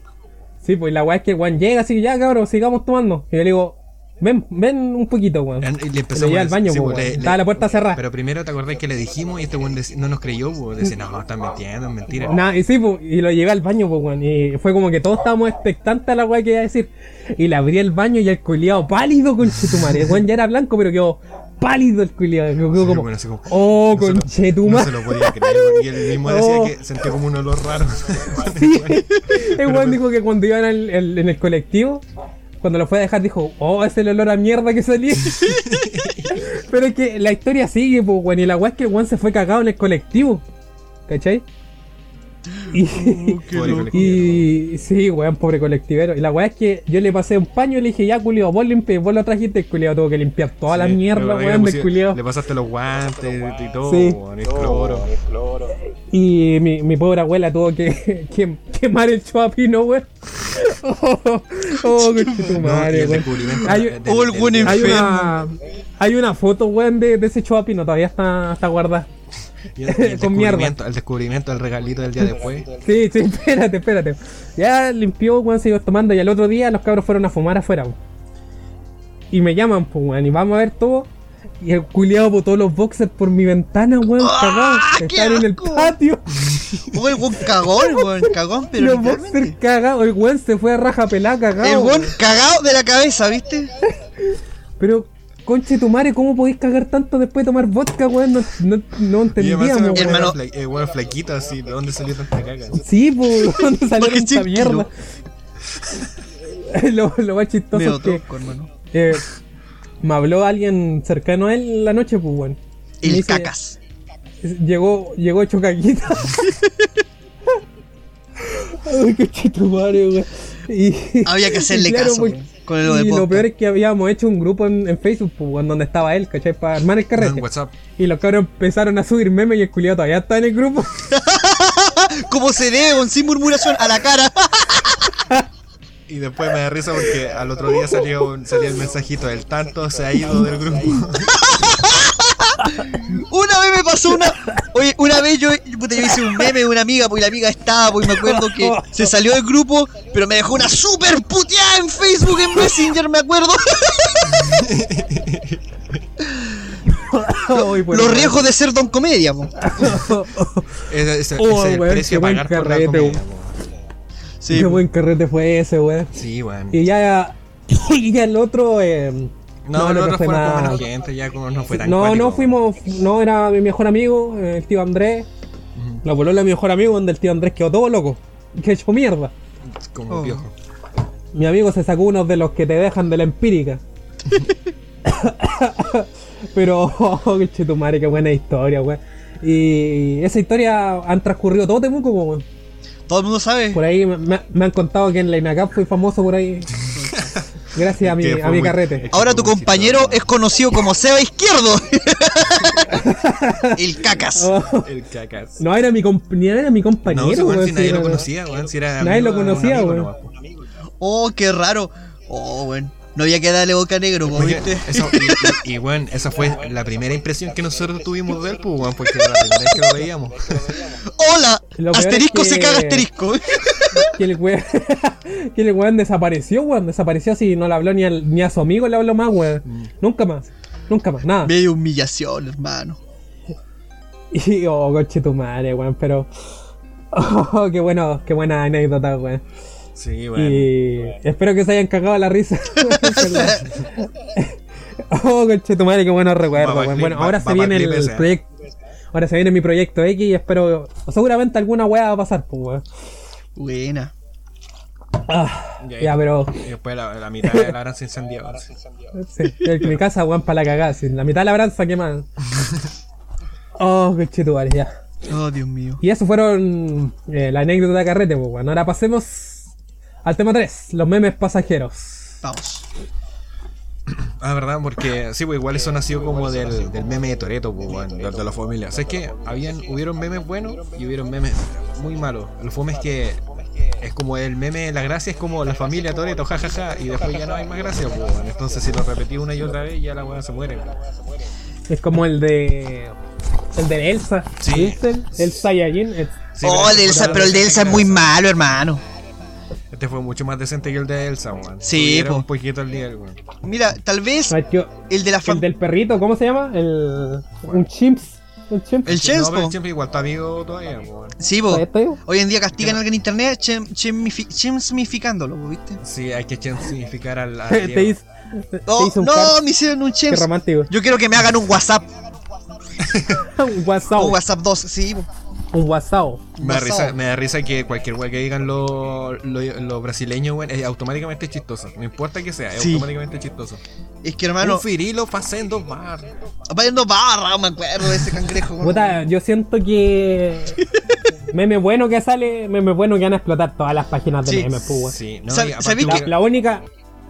Sí, pues la weá es que Juan llega así, ya cabrón, sigamos tomando. Y yo le digo, ven, ven un poquito, weón. Y le llevé a al baño, sí, pues, weón. Estaba la puerta cerrada. Pero primero te acordás que le dijimos y este weón no nos creyó, pues. Dice, no, están mintiendo, es mentira. Nah, y sí, pues, y lo llevé al baño, pues, weón. Y fue como que todos estábamos expectantes a la weá que iba a decir. Y le abrí el baño y el culiado pálido, conchetumare. El weón ya era blanco, pero quedó pálido el culiado. Quedó Sí, como, bueno, como, oh, no se lo- No se lo podía creer. Y él mismo decía Oh. que sentía como un olor raro. Sí. El weón dijo que cuando iban al- el- en el colectivo, cuando lo fue a dejar, dijo, oh, es el olor a mierda que salía. Pero es que la historia sigue, pues, weón. Y la weá es que el weón se fue cagado en el colectivo. ¿Cachai? Y, colectivo. y sí, weón, pobre colectivero. Y la weá es que yo le pasé un paño y le dije, ya, culio, vos limpié, vos lo trajiste, el culiado tuvo que limpiar toda la mierda, weón, le del culiado. Le pasaste los guantes y todo, Sí. weón, el cloro. Y mi, mi pobre abuela tuvo que, que quemar el chuapino, weón. Oh, oh, tu madre, weón. Hay- Oh, Hay una, hay una foto, weón, de, de ese chuapino, todavía está, está guardada. y el- y el con mierda. el descubrimiento del regalito del día después. Sí, sí, espérate, espérate. Ya limpió, weón, se iba tomando y al otro día los cabros fueron a fumar afuera, weón. Y me llaman, pues, weón, y vamos a ver todo. Y el culiado botó los boxers por mi ventana, weón, ¡Ah, cagado. qué Están en el patio. El buen cagón, weón, cagón, pero los boxers cagados. El weón se fue a raja pelada, cagado. El buen weón. cagado de la cabeza, ¿viste? Pero, conche tu madre, ¿cómo podéis cagar tanto después de tomar vodka, weón? No, no, no Y entendíamos, weón. Hermano- fla- eh, weón, flaquito así, ¿de dónde salió tanta caca? Sí, pues, ¿dónde salió sí, mierda? lo, lo más chistoso es que hermano. eh, me habló alguien cercano a él la noche, pues, weón. Y me El dice- cacas. Llegó, llegó hecho caquita. Ay, qué chito madre, weón. Y, Había que hacerle y claro, caso, pues, weón, con lo de y lo peor es que habíamos hecho un grupo en, en Facebook, pues, donde estaba él, ¿cachai? Para armar el carrete. Y los cabros empezaron a subir memes y el culiado todavía está en el grupo. Como se debe, weón, sin murmuración, a la cara. Y después me da risa porque al otro día salió, un- salió el mensajito, el tanto se ha ido del grupo. Una vez me pasó una. Oye, una vez yo, puta, yo hice un meme de una amiga, pues la amiga estaba, pues me acuerdo que se salió del grupo, pero me dejó una super puteada en Facebook, en Messenger, me acuerdo. Bueno, Los riesgos de ser Don Comedia, po. Ese, ese- Oh, ese es el weón, precio a buen pagar por la carrete, comedia. weón. po. Sí, Qué po. buen carrete fue ese, weón. Sí, weón. Y ya, y ya el otro, eh, No, no, otro no fue más- menos gente, ya como no fue tan No, cuático. no fuimos, no era mi mejor amigo, el tío Andrés. Ujú. La polola de mi mejor amigo, donde el tío Andrés quedó todo loco. Que hecho mierda. Como Oh. piojo. Mi amigo se sacó unos de los que te dejan de la empírica. Pero, oh, que tu madre, qué buena historia, weón. Y esa historia han transcurrido todo Temuco, weón. Todo el mundo sabe. Por ahí me han contado que en la INACAP fui famoso por ahí. Gracias a mi, a mi muy- carrete. Ahora tu compañero es conocido como Seba Izquierdo. el cacas. Oh, El cacas. no era mi, comp- ni era mi compañero, No, si, weón, weón, si nadie lo conocía, weón. Si era Nadie amigo lo conocía, weón. nomás, po. Oh, qué raro. Oh, bueno. No había que darle boca negro, eso, y, y, y, weón, esa fue la primera impresión que nosotros tuvimos de él, pues, weón, porque era la primera vez que lo veíamos. Hola. Lo Asterisco es se caga asterisco. que el weón, que el weón desapareció, weón. Desapareció así, no le habló ni, al- ni a su amigo, le habló más, weón. Mm. Nunca más. Nunca más, nada. Medio humillación, hermano. Y, oh, coche tu madre, weón, pero. Oh, qué bueno, qué buena anécdota, weón. Sí, weón. Y espero que se hayan cagado la risa. oh, coche tu madre, qué buenos recuerdos, Bueno, va- ahora se viene el ese. proyecto. Ahora se viene mi proyecto X y espero. Seguramente alguna weá va a pasar, pues, weón. Buena. Ah, ya, pero. Y después la, la mitad de la gran se incendió. Sí, en mi casa, weón, para la cagada. sí, La mitad de la branza quemada. Oh, qué chetuare, ya. Oh, Dios mío. Y eso fueron eh, la anécdota de carrete, pues, bueno. Ahora pasemos al tema 3, los memes pasajeros. Vamos. Ah, verdad, porque sí, pues igual eso nació como del, del meme de Toreto, pues, de, de la familia. O sea, es que habían, hubieron memes buenos y hubieron memes muy malos. El fome es que es como el meme, la gracia es como la familia Toreto, jajaja, y después ya no hay más gracia, pues. Entonces, si lo repetí una y otra vez, ya la weá se muere. Es como el de. El de Elsa. Sí. ¿Viste? El, el Saiyajin. el- Sí, oh, el de Elsa, pero el de Elsa es muy malo, hermano. Este fue mucho más decente que el de Elsa, weón. Sí, un poquito el nivel, weón. Mira, tal vez el de la el del perrito, ¿cómo se llama? El. Un chimps. Un chimps. El Chems, No, po. siempre igual está amigo todavía, weón. Sí, po. Hoy en día castigan a alguien en internet chemifi- chemsmificándolo, po, ¿viste? Sí, hay que significar al. al Te hice, te Oh, un no, me hicieron un Qué chems. romántico. Yo quiero que me hagan un WhatsApp. un WhatsApp. Un WhatsApp 2, sí, po. Un WhatsApp. Me da, risa, me da risa que cualquier weá que digan los los- los brasileños, weón, es automáticamente chistoso. No importa que sea, es Sí. automáticamente chistoso. Es que, hermano, Un firilo pasando bar. barra, me acuerdo de ese cangrejo. weón. Puta, yo siento que. meme bueno que sale, meme bueno que van a explotar todas las páginas de Sí. memes, pues, weón. Sí, no, Sab- y aparte ¿sabéis La, que- la única,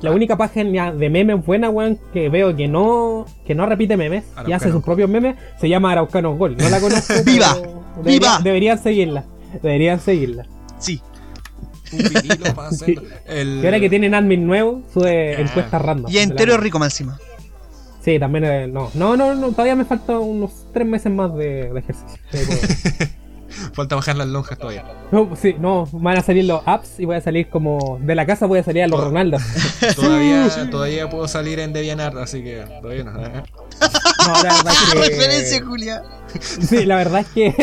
la única página de memes buena, weón, que veo que no, que no repite memes y hace sus propios memes, se llama Araucano Gol. No la conozco. ¡Viva! debería- ¡Viva! Deberían seguirla. Deberían seguirla. Sí. un vinilo para hacer el... Y ahora que tienen admin nuevo, sube Ah. encuestas random. Y entero la- rico más encima. Sí, también. eh, no. no, no, no, todavía me faltan unos tres meses más de, de ejercicio. Falta bajar las lonjas todavía. no, sí, no, van a salir los apps y voy a salir como. De la casa voy a salir a los Oh. Ronaldo. Todavía, todavía puedo salir en DeviantArt, así que todavía no. No, es que- Referencia, Julia. Sí, la verdad es que,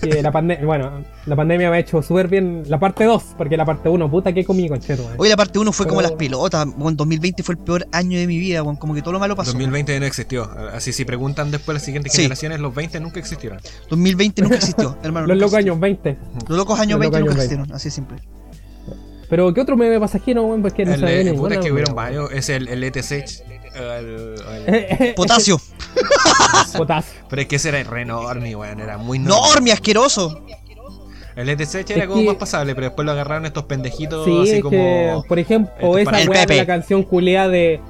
que la pandemia, bueno, la pandemia me ha hecho súper bien la parte 2, porque la parte 1, puta que comí, concheto. Hoy la parte 1 fue como Pero- las pelotas. Bueno, 2020 fue el peor año de mi vida, weón. Como que todo lo malo pasó. 2020 no existió. Así si preguntan después las siguientes Sí. generaciones, los 20 nunca existieron. 2020 nunca existió, hermano. Los locos años 20. Los locos años Los 20 locos nunca años existieron, así de simple. Pero ¿qué otro meme pasajero, weón? Pues que no el, sabía ninguna, puta, es que hubieron varios. Es el, el ETC. Potasio. Potasio. Pero es que ese era re enorme, weón. Era muy enorme. asqueroso. El ETC era como más pasable, pero después lo agarraron estos pendejitos así como. Por ejemplo, esa weá de la canción culea de.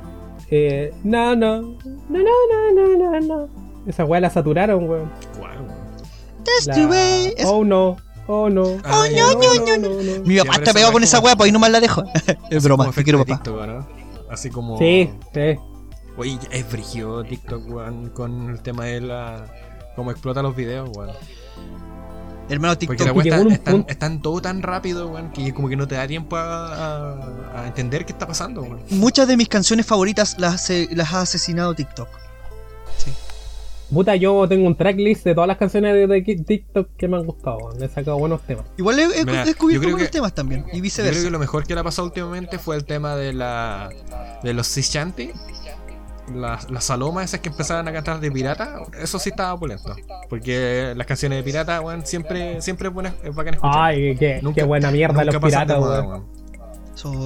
Eh, no, no, no, no, no, no, no, Esa weá la saturaron, weón. La... Oh no. Oh no. Ah, oh, ah, no, no, no, no, Mi papá está pegado con esa weá, pues ahí nomás la dejo. es broma, te quiero papá. Adicto, así como. Sí, sí. Oye, es brigio TikTok, weón, con el tema de la. Cómo explota los videos, weón. Hermano TikTok. están, punto- están todo tan rápido, weón, que como que no te da tiempo a, a- a entender qué está pasando, weón. Muchas de mis canciones favoritas las, las ha asesinado TikTok. Puta, yo tengo un tracklist de todas las canciones de, de TikTok que me han gustado. Me he sacado buenos temas. Igual he, he Mira, descubierto buenos que- temas también. Y Yo creo viceversa. que lo mejor que le ha pasado últimamente fue el tema de la de los Sishanti. Las, las salomas esas que empezaban a cantar de pirata, eso sí estaba opulento. Porque las canciones de pirata, weón, siempre, siempre es, buena, es bacán escuchar. Ay, qué, Nunca- qué buena mierda los piratas, weón.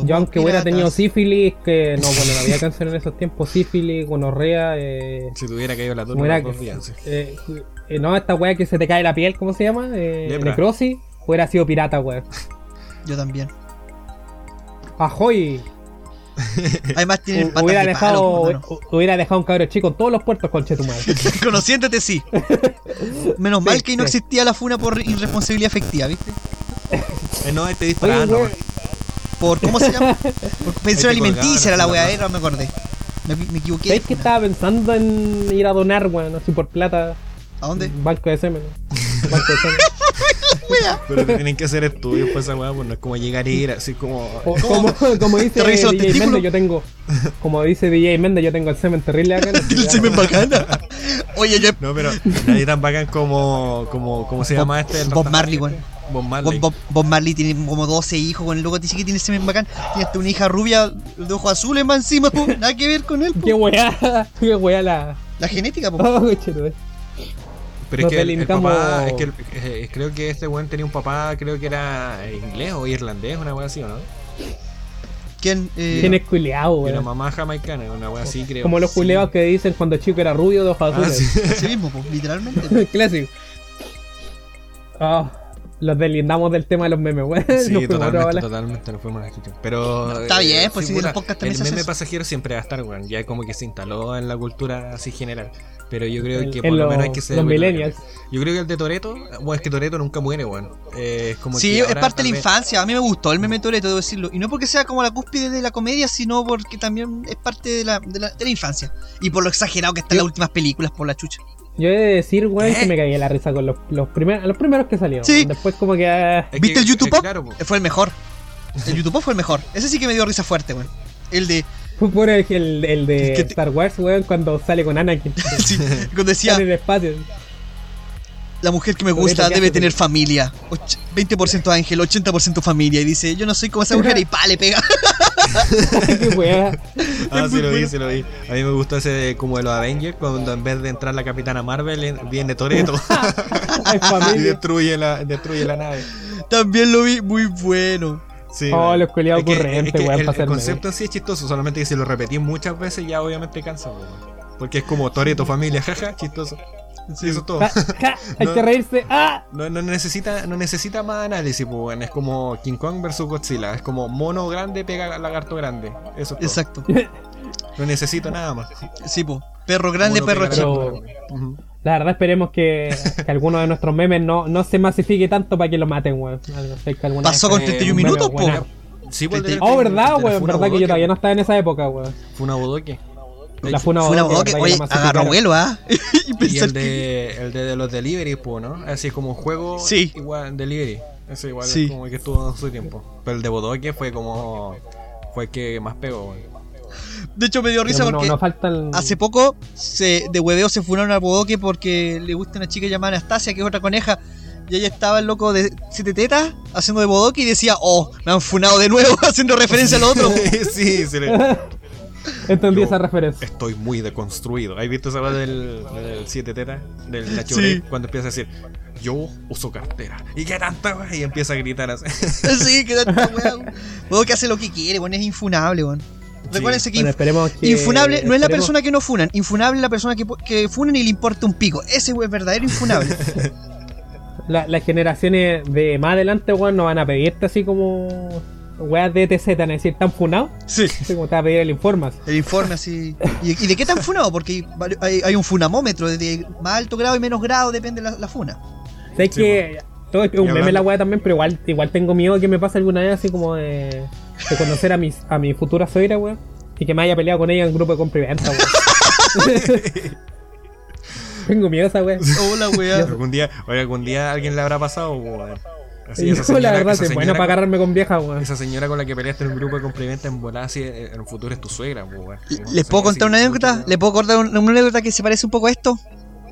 Yo aunque hubiera tenido sífilis, que no, bueno, no había canción en esos tiempos, sífilis, gonorrea, eh, Si tuviera caído la los dos días, eh, eh, no, esta weá que se te cae la piel, ¿cómo se llama? Eh, necrosis, hubiera sido pirata, weón. Yo también. Ajoy, Además tienen hu- patas hubiera de dejado, palo, hubiera dejado un cabro chico en todos los puertos con Chetumal. Conociéndote, sí. Menos mal Sí, que no existía la funa por irresponsabilidad afectiva, ¿viste? Eh, no, este disparando. Por, ¿cómo se llama? Por pensión alimenticia era la weá, era, me acordé. Me, me equivoqué. ¿Sabes que estaba pensando en ir a donar, weón, así por plata? ¿A dónde? Un Banco de semen. Pero te tienen que hacer estudios para esa weá, pues no es como llegar y ir así como. O- como, como dice ¿Te reviso los DJ? Méndez, yo tengo. Como dice DJ Méndez, yo tengo el semen terrible acá. El semen bacana. Oye, yo. No, pero nadie tan bacán como. como ¿Cómo se Bob- llama este? El Bob rastafari Marley, este? weón. Bob Bob, Marley. Bob- Bob Marley tiene como 12 hijos, con el loco dice que tiene semen bacán. Tiene hasta una hija rubia de ojos azules más encima, po. Nada que ver con él, po. Qué weá, qué weá la. La genética, po. Oh, Pero es que el, el papá. Es que el- eh, creo que este weón tenía un papá, creo que era inglés o irlandés, una weá así, ¿o no? ¿Quién? Eh, Tienes culeado, weón. mamá jamaicana, una weá así, creo. Como los culeados que dicen cuando chico era rubio de ojos Ah, azules. sí. Así mismo, literalmente. Clásico. Ah, los deslindamos del tema de los memes, weón. Sí, Nos totalmente, totalmente, nos fuimos a la chucha. Pero. Está bien, eh, pues, sí, si el puta, podcast también El meme pasajero siempre va a estar, weón. Ya como que se instaló en la cultura así general. Pero yo creo En- que por lo menos hay que ser. los millennials. Yo creo que el de Toreto, bueno, es que Toreto nunca muere, weón. Eh, es como Sí, que es parte de la infancia. A mí me gustó el meme Toreto, debo decirlo. Y no porque sea como la cúspide de la comedia, sino porque también es parte de la, de la, de la infancia. Y por lo exagerado que están las últimas películas, por la chucha. Yo he de decir, weón, que me caí la risa con los, los, primeros, los primeros que salieron. Sí. Después como que... ah, ¿Viste que- el YouTube Pop? Claro. Fue el mejor. El YouTube Pop fue el mejor. Ese sí que me dio risa fuerte, weón. El de. Fue por el, el, el de ¿Qué te- Star Wars, weón, cuando sale con Anakin. sí, cuando decía, en el espacio. la mujer que me gusta ¿qué debe hace, tener familia. Och- 20% ángel, 80% familia. Y dice, yo no soy como esa mujer. Y pa, le pega. Qué. Ah, Es sí lo vi, bueno. sí lo vi. A mí me gustó ese como de los Avengers, cuando en vez de entrar la Capitana Marvel, en- viene Toreto y familia. destruye la, destruye la nave. También lo vi muy bueno. Sí, Oh, los culiados Es que- ocurrentes, es que weón, el, concepto en sí es chistoso, solamente que si lo repetís muchas veces ya obviamente cansa, weón. Porque es como Toreto, familia, jaja, chistoso. Sí, eso es todo. Ja, ja, hay No. que reírse. ¡Ah! No, no necesita, no necesita más análisis, pues, weón. Es como King Kong versus Godzilla. Es como mono grande pega lagarto grande. Eso es todo. Exacto. No necesito nada más. Sí, po. Perro grande, Mono perro chico. La verdad esperemos que, que alguno de nuestros memes no, no se masifique tanto para que lo maten, weón. Pasó con Eh, 31 un meme minutos, po. Sí, pues, Oh, verdad, weón. Verdad que yo todavía no estaba en esa época, weón. Funa Bodoque. La Fue una Bodoque, boda que, oye, agarró vuelo, ¿ah? y el que- de, el de, de los delivery, pues, ¿no? Así como juego Sí. igual delivery. Ese igual Sí. es como que estuvo en su tiempo. Pero el de Bodoque fue como. Fue el que más pegó, weón. De hecho, me dio risa No, porque no hace poco se, de hueveo se funaron a Bodoque porque le gusta una chica llamada Anastasia, que es otra coneja. Y ella estaba el loco de siete tetas haciendo de Bodoque y decía, oh, me han funado de nuevo, haciendo referencia al otro. sí, se le- Entendí Yo- esa referencia. Estoy muy deconstruido. ¿Has visto esa cosa del, del 7 teta? Del Grey, Sí. Cuando empieza a decir, yo uso cartera. ¿Y qué tanta wea? Y empieza a gritar así. sí, que tanta wea. Bodoque hace lo que quiere, bueno, es infunable, weón. Recuérdense que Bueno, esperemos que. Infunable no es la persona que no funan, infunable es la persona que, que funan y le importa un pico. Ese es verdadero infunable. la- las generaciones de más adelante, weón, no van a pedirte así como. Weas de ETZ, a decir, ¿tan funado? sí. Así como te va a pedir el informe. así. El informe así. ¿Y, y de qué tan funado? Porque hay, hay- un funamómetro, de más alto grado y menos grado, depende la, la funa. Sé Sí, que. Todo es que un meme la wea también, pero igual, igual tengo miedo de que me pase alguna vez así como de. de conocer a mis a mi futura suegra, weón. Y que me haya peleado con ella en grupo de compra y venta, weón. tengo miedo a esa weón. Hola, weá. algún día, oye, algún día alguien le habrá pasado, weón. Así, esa señora, la verdad, esa señora para con- agarrarme con vieja, weón. Esa señora con la que peleaste en un grupo de complementa en volada, eh, en un futuro es tu suegra, weón. ¿Les puedo contar una anécdota? ¿Les puedo contar un- una anécdota que se parece un poco a esto?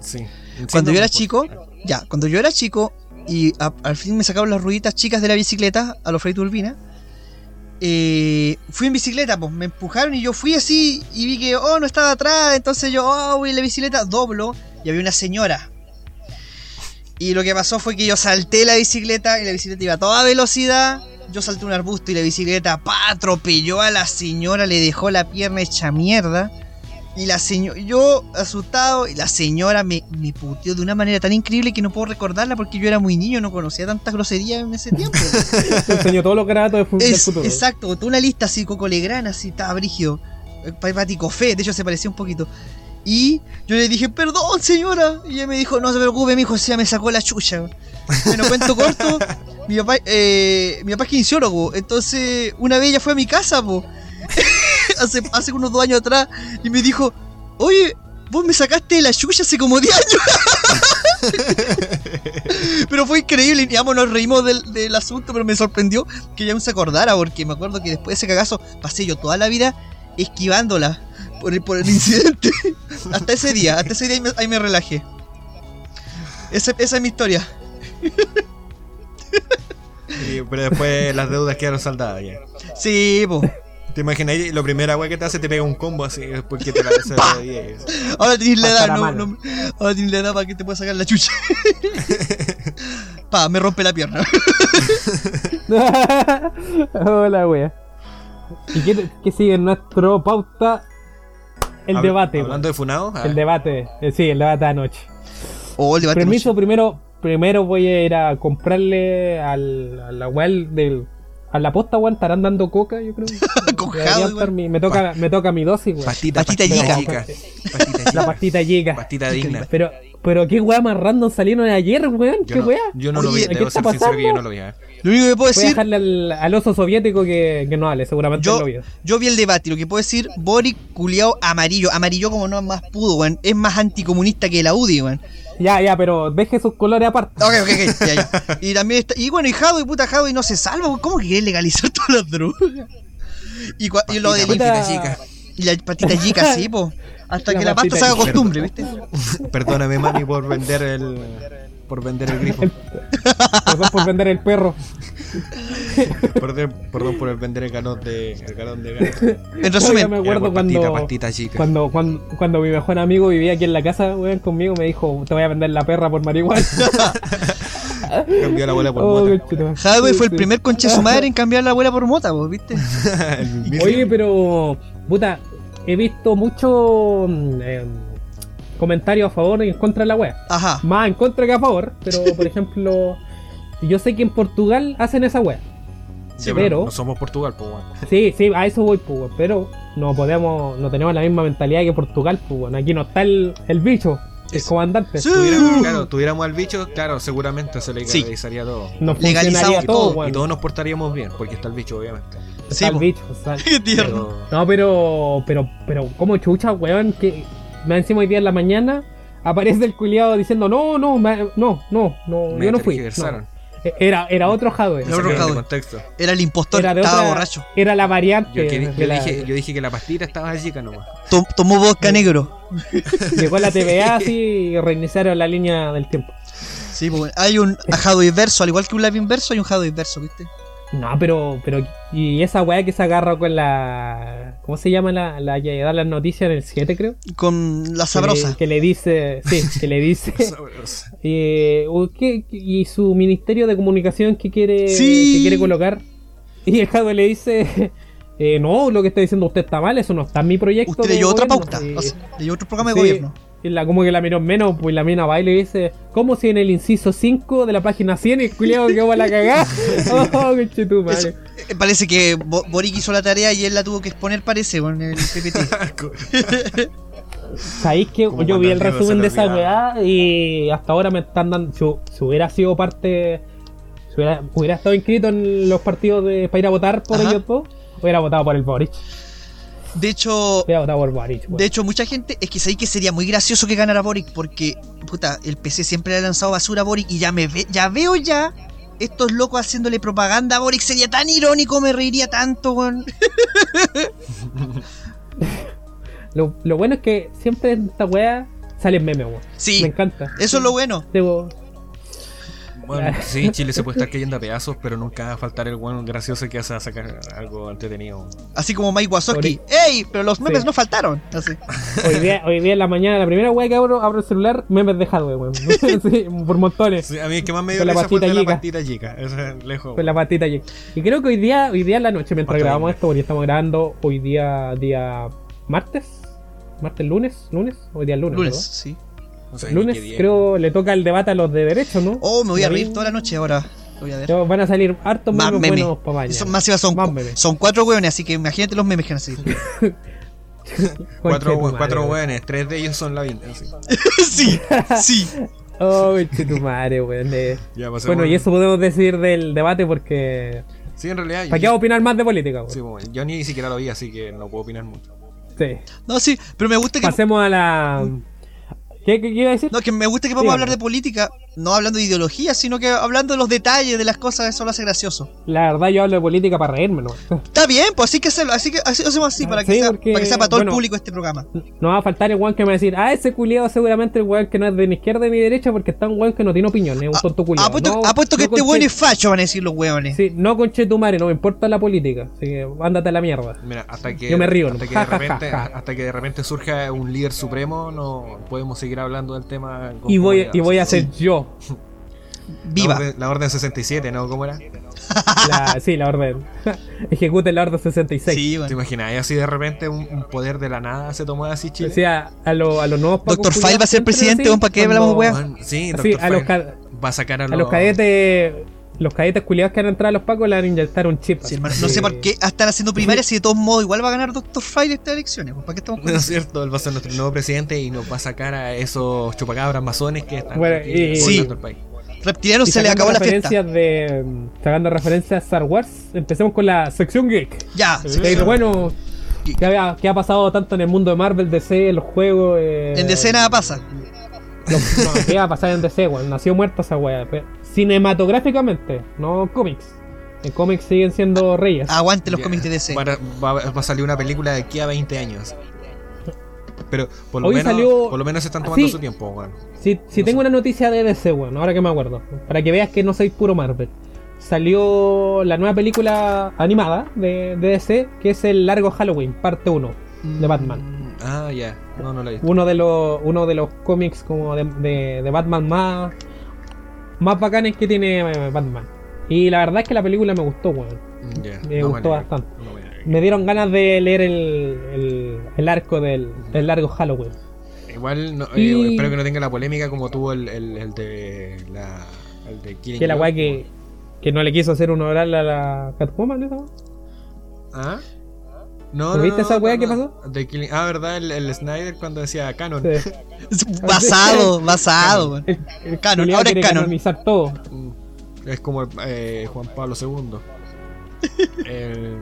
Sí. Cuando yo era chico, ya, cuando yo era chico y a- al fin me sacaron las rueditas chicas de la bicicleta a los Frei Turbina, eh, fui en bicicleta, pues me empujaron y yo fui así y vi que, oh, no estaba atrás, entonces yo, oh, voy en la bicicleta, doblo y había una señora. Y lo que pasó fue que yo salté la bicicleta y la bicicleta iba a toda velocidad. Yo salté un arbusto y la bicicleta pa, atropelló a la señora, le dejó la pierna hecha mierda. Y la señora, yo asustado, y la señora me, me puteó de una manera tan increíble que no puedo recordarla porque yo era muy niño, no conocía tantas groserías en ese tiempo. Te enseñó todos los gratos de es, futuro. exacto, toda una lista así, Coco Legrand, así, estaba brígido. Eh, Pa- Pati Cofé, de hecho se parecía un poquito. Y yo le dije, perdón señora. Y ella me dijo, no se preocupe, mi hijo, ya me sacó la chucha. Bueno, cuento corto, mi papá, eh, mi papá es kinesiólogo, entonces una vez ella fue a mi casa, po. hace, hace unos dos años atrás, y me dijo, oye, vos me sacaste la chucha hace como 10 años. pero fue increíble, y ambos nos reímos del, del asunto, pero me sorprendió que ella aún se acordara, porque me acuerdo que después de ese cagazo pasé yo toda la vida esquivándola por el, por el incidente. hasta ese día, hasta ese día ahí me, ahí me relajé. Esa, esa es mi historia. Pero después las deudas quedaron saldadas ya. Sí, po. ¿Te imaginas? ahí, Lo primera weá que te hace te pega un combo así después que te la se ¡Pah! diez. Ahora tenés la edad, no, no- ahora tenés la edad para que te puedas sacar la chucha. pa, me rompe la pierna. Hola, wea. ¿Y qué, qué sigue en nuestro pauta? El debate, Hablando de Funado, El debate, eh, sí, el debate de anoche. Oh, el debate Permiso, primero, primero voy a ir a comprarle al, a la weá del. A la posta, weón, estarán dando coca, yo creo. Cojado, mi- me, toca, me toca mi dosis, weón. pastita, Pastita pastita, chica. Pastita La pastita llega. Pastita digna. Pero, pero qué weá más random salieron ayer, weón. ¿Qué no, weá? yo no lo Oye, vi, ¿qué debo está ser sincero que yo pasando? no lo vi. ah. Lo único que puedo Voy a decir, dejarle al, al oso soviético que, que no hable, seguramente Yo- lo vio. yo vi el debate y lo que puedo decir, Boric culiao amarillo. Amarillo como no más pudo, weón. Es más anticomunista que la UDI, weón. Ya, ya, pero deje sus colores aparte. Ok, ok, ok, ya, ya. Y también está. Y bueno, y Jado y puta Jado y no se salva. weón. ¿Cómo que quieren legalizar todas las drogas? Y, cua- y lo de Pastita, Puta- chica. y la patita chica, sí, po. Hasta La que la pasta patita se haga costumbre, ¿viste? Perdóname, mami, por vender el. Por vender el grifo. Perdón por vender el perro. Perdón, perdón por el vender el galón de. El galón de gas. En Oiga, resumen, me Era acuerdo cuando, pastita, pastita chica. cuando, cuando, cuando mi mejor amigo vivía aquí en la casa, weón, conmigo, me dijo, te voy a vender la perra por marihuana. Cambió la abuela por Oh, mota. Jadwe Sí, fue el primer conche su madre en cambiar la abuela por mota, po, ¿viste? Oye, pero, puta, he visto mucho. mm, eh, comentarios a favor y en contra de la wea. Ajá. Más en contra que a favor, pero por ejemplo, yo sé que en Portugal hacen esa wea. Sí, pero- No somos Portugal, pues, weón. Sí, sí, a eso voy, pues, pero no podemos, no tenemos la misma mentalidad que Portugal, pues, weón. aquí no está el, el bicho, el Eso. comandante. Sí. Tuviéramos, claro, tuviéramos al bicho, claro, seguramente se Sí. legalizaría todo. Nos Legalizamos funcionaría todo, todo. Y todos nos portaríamos bien, porque está el bicho, obviamente. Está Sí, el bicho, está- Qué tierno. Pero, No, pero, pero, pero, como chucha, weón, que me encima hoy día en la mañana aparece el culiado diciendo, no, no, me- no, no, no, me yo no fui. No. Eh, Era, era otro Jadwe. De Rojado. contexto. Era el impostor, Era estaba otra, borracho. Era la variante. Yo, que- de yo la- dije, yo dije que la pastita estaba chica nomás. Tom- tomó vodka negro. Llegó la TVA así y reiniciaron la línea del tiempo. Sí, pues, hay un Jado inverso, al igual que un live inverso, hay un Jado inverso, ¿viste? No, pero, pero, y esa weá que se agarra con la. ¿Cómo se llama la, la que da las noticias en el 7, creo? Con la sabrosa. Que le, dice, sí, que le dice. Eh, ¿qué- y su ministerio de comunicación que quiere, Sí. que quiere colocar. Y el Jadwe le dice. eh, no, lo que está diciendo usted está mal, eso no está en mi proyecto. Usted leyó otra gobierno". pauta. Y- o sea, leyó otro programa de Sí. gobierno. Y la, como que la miró menos, pues la mina va y le dice, ¿cómo si en el inciso 5 de la página 100 el culiado quedó a la cagada? Oh, conchetumare. Eso, eh, parece que Bo- Boric hizo la tarea y él la tuvo que exponer, parece, con el PPT. ¿Sabéis que yo vi el resumen de esa weá y hasta ahora me están dando. Si, si hubiera sido parte. Si hubiera, hubiera estado inscrito en los partidos de, para ir a votar por Ajá. ellos dos, hubiera votado por el Boric. De hecho, por Boric. de hecho, mucha gente es que sabéis que sería muy gracioso que ganara Boric porque, puta, el PC siempre le ha lanzado basura a Boric y ya me ve, ya veo ya estos locos haciéndole propaganda a Boric. Sería tan irónico, me reiría tanto, weón. lo, lo bueno es que siempre en esta weá salen memes, weón. Sí, Me encanta. eso es lo bueno. Debo- Bueno, sí, Chile se puede estar cayendo a pedazos, pero nunca va a faltar el buen gracioso que hace sacar algo entretenido. Así como Mike Wazowski. ¡Ey! Pero los memes Sí. no faltaron. Así. Hoy día, hoy día en la mañana, la primera weá que abro, abro el celular, memes de Hardware, weón. Sí, por montones. Sí, a mí el que más me dio Con la patita la chica. patita chica. Es lejos. Con la patita allí. Y creo que hoy día, hoy día en la noche, mientras grabamos esto, porque estamos grabando hoy día, día martes. ¿Martes, lunes? ¿Lunes? Hoy día es lunes. Lunes, ¿verdad? sí. No sé ni Lunes, creo, le toca el debate a los de derecho, ¿no? Oh, me voy a reír toda la noche ahora. Lo voy a ver. Ya Van a salir hartos Más memes memes. buenos para mañana. Son, más son, Más memes. son cuatro hueones, así que imagínate los memes que van a salir. Cuatro, hueones, tres de ellos son la vinta. Sí. sí, sí. Oh, tu madre, weón. eh. Ya. Bueno, y eso podemos decir del debate porque. Sí, en realidad. ¿Para qué opinar más de política, weón? Sí, bueno, yo ni siquiera lo vi, así que no puedo opinar mucho. Sí. No, sí, pero me gusta que. Pasemos a la. ¿Qué, qué, qué iba a decir? No, que me gusta que podamos Dígame. hablar de política, no hablando de ideología, sino que hablando de los detalles de las cosas, eso lo hace gracioso. La verdad, yo hablo de política para reírme, ¿no? Está bien, pues así que hacerlo, así que así, hacemos así, para que, Sí, sea, porque, para que sea para todo bueno, el público este programa. No va a faltar el weón que me va a decir, ah, ese culiado seguramente el weón que no es de ni izquierda ni derecha porque está un weón que no tiene opinión, es un tonto culiado. Apuesto, no, apuesto que no este weón es facho, van a decir los weones. Sí, no conche tu madre, no me importa la política. Así que ándate a la mierda. Mira, hasta que. Yo me río, hasta ¿no? que, Ja, de ja, ja, repente, ja. hasta que de repente surja un líder supremo, no podemos seguir hablando del tema. con Y voy, y voy a ser yo. La Viva. orden, la orden 67, ¿no? ¿Cómo era? La, sí, la orden. Ejecute la orden 66. Sí, ¿Te bueno. imaginas? Y así de repente un, un poder de la nada se tomó así Chile. Decía a, lo- a los nuevos Doctor File va a ser presidente, ¿para qué hablamos? Weón, Sí, los, File va a sacar a, a los cadetes. Los cadetes culiados que han entrado a los pacos le han inyectado un chip. Sí, hermano, así no sé por qué están haciendo primarias y de todos modos igual va a ganar Doctor File estas elecciones. pues, ¿Para qué estamos con No es cierto, él va a ser nuestro nuevo presidente y nos va a sacar a esos chupacabras masones que están Bueno, aquí y- Sí. el país. Reptilianos se le acabó la fiesta. de. Sacando referencias a Star Wars, empecemos con la sección geek. Ya, Sí. Bueno. ¿qué, había- qué ha pasado tanto en el mundo de Marvel, DC, los juegos? eh, en DC nada pasa. no, ¿Qué va a pasar en DC, weón? Nació muerta esa weá. Cinematográficamente, no cómics. En cómics siguen siendo reyes. Aguante los cómics de DC. Va, a- va- va a salir una película de aquí a 20 años. Pero por lo, Hoy menos, salió- por lo menos se están tomando Sí. su tiempo, weón. Si, si no tengo sé. una noticia de DC, bueno, ahora que me acuerdo, para que veas que no soy puro Marvel. Salió la nueva película animada de, de DC, que es el largo Halloween, parte 1, de Batman. Mm, Ah, ya. No, no lo he visto. Uno de los, uno de los cómics como de, de- de Batman más, más bacanes que tiene eh, Batman. Y la verdad es que la película me gustó, weón. Me No gustó bastante. no Me dieron ganas de leer el, el, el arco del, del largo Halloween. Igual, no- Y- eh, espero que no tenga la polémica como tuvo el, el, de la. El de Killing Que la weá que, que no le quiso hacer un oral a la Catwoman, ¿esa weá? ¿Ah? No, ¿Tú no, viste no, esa weá no, que pasó? De Killing- Ah, ¿verdad? El, el Snyder cuando decía Canon. Sí. Basado, basado. El, el Canon, ahora es canon. canonizar todo. Mm, Es como eh, Juan Pablo II. El-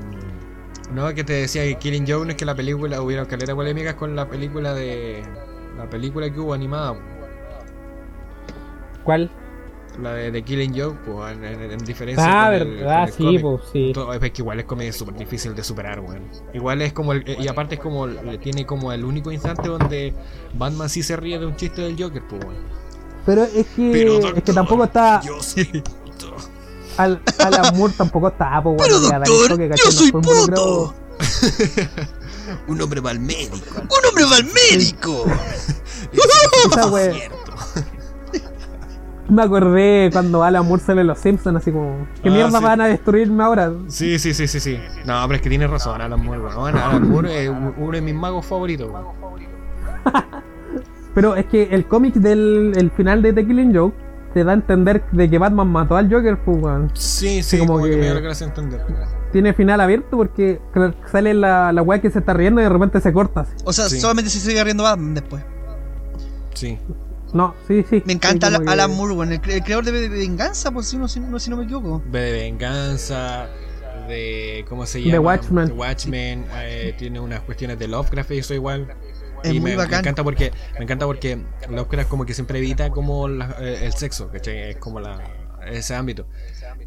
no, que te decía que Killing Joke no es que la película hubiera calera polémicas con la película de. La película que hubo animada. ¿Cuál? La de, de Killing Joke, pues, en, en- en diferencia. Ah, verdad, sí, cómic. pues sí. Todo- es que igual es comedia súper difícil de superar, weón. Igual es como el, eh, y aparte es como le tiene como el único instante donde Batman sí se ríe de un chiste del Joker, pues weón. Pero es que, Pero, es que tampoco está. Yo soy puto. Al, Alan Moore tampoco está, pues Pero bueno, doctor, que, yo soy puto. Un hombre va al médico. Un hombre va al médico. Esa. Me acordé cuando Alan Moore sale en Los Simpsons, así como, ¿qué Ah, mierda sí. van a destruirme ahora? Sí, sí, sí, sí, sí. No, pero es que tienes razón, Alan Moore, weón. Alan Moore es uno de mis magos favoritos, weón. Pero es que el cómic del el final de The Killing Joke te da a entender de que Batman mató al Joker, pues, weón. Sí, sí, como como, que, que- me da que hace entender. Tiene final abierto porque sale la, la weá que se está riendo y de repente se corta. así. O sea, Sí. solamente se sigue riendo Batman después. Sí. No, sí, sí. Me encanta Sí, Alan que- Moore, el, cre- el creador de, de Venganza, por si no, si, no, si no me equivoco. V de Venganza, de. ¿Cómo se De llama? Watchmen. De Watchmen, eh, tiene unas cuestiones de Lovecraft y eso igual. Es y muy me, bacán. me encanta porque me encanta porque Lovecraft como que siempre evita como la- eh, el sexo, ¿cachai? Es como la, ese ámbito.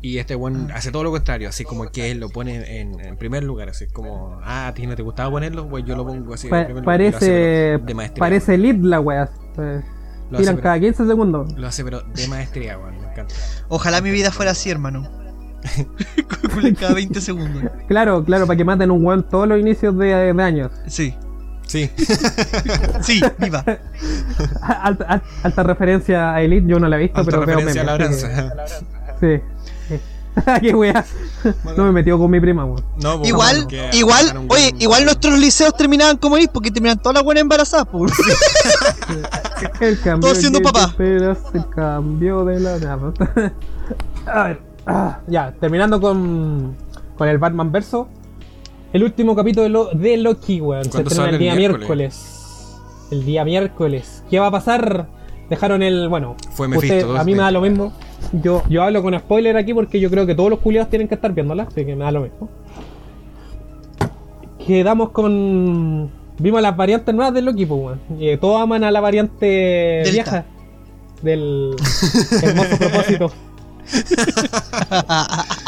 Y este one hace todo lo contrario, así como que él lo pone en, en primer lugar, así como, ah, a ti no te gustaba ponerlo, pues yo lo pongo así. Pa- en primer lugar. Y lo hace, parece maestría, parece la weá. Eh, Lo Tiran hace, cada 15 segundos. Lo hace pero de maestría, weón, me encanta. Ojalá mi vida fuera así, hermano. Cada 20 segundos. Claro, claro, para que maten un weón todos los inicios de, de años. Sí, Sí, sí, viva. Alta, al- alta referencia a Elite, yo no la he visto, alta pero veo referencia a la que- Sí. Qué wea. No me metió con mi prima, weón. No, pues, Igual, igual, oye, buen- igual nuestros liceos terminaban como ir porque terminan todas las buenas embarazadas, pues. El cambio Todos siendo papá. esperas, el cambio de la nada. A ver, ah, ya, terminando con, con el Batman verso. El último capítulo de, Lo- de Loki, weón. Se ¿Cuándo estrena el día el miércoles. miércoles? El día miércoles. ¿Qué va a pasar? Dejaron el. Bueno, Fue usted- Mephisto, a mí me da lo mismo. Yo, yo hablo con spoiler aquí porque yo creo que todos los culiados tienen que estar viéndola, así que me da lo mismo. Quedamos con. Vimos las variantes nuevas del Loki, pues, eh, todos aman a la variante Delta. vieja. Del hermoso propósito.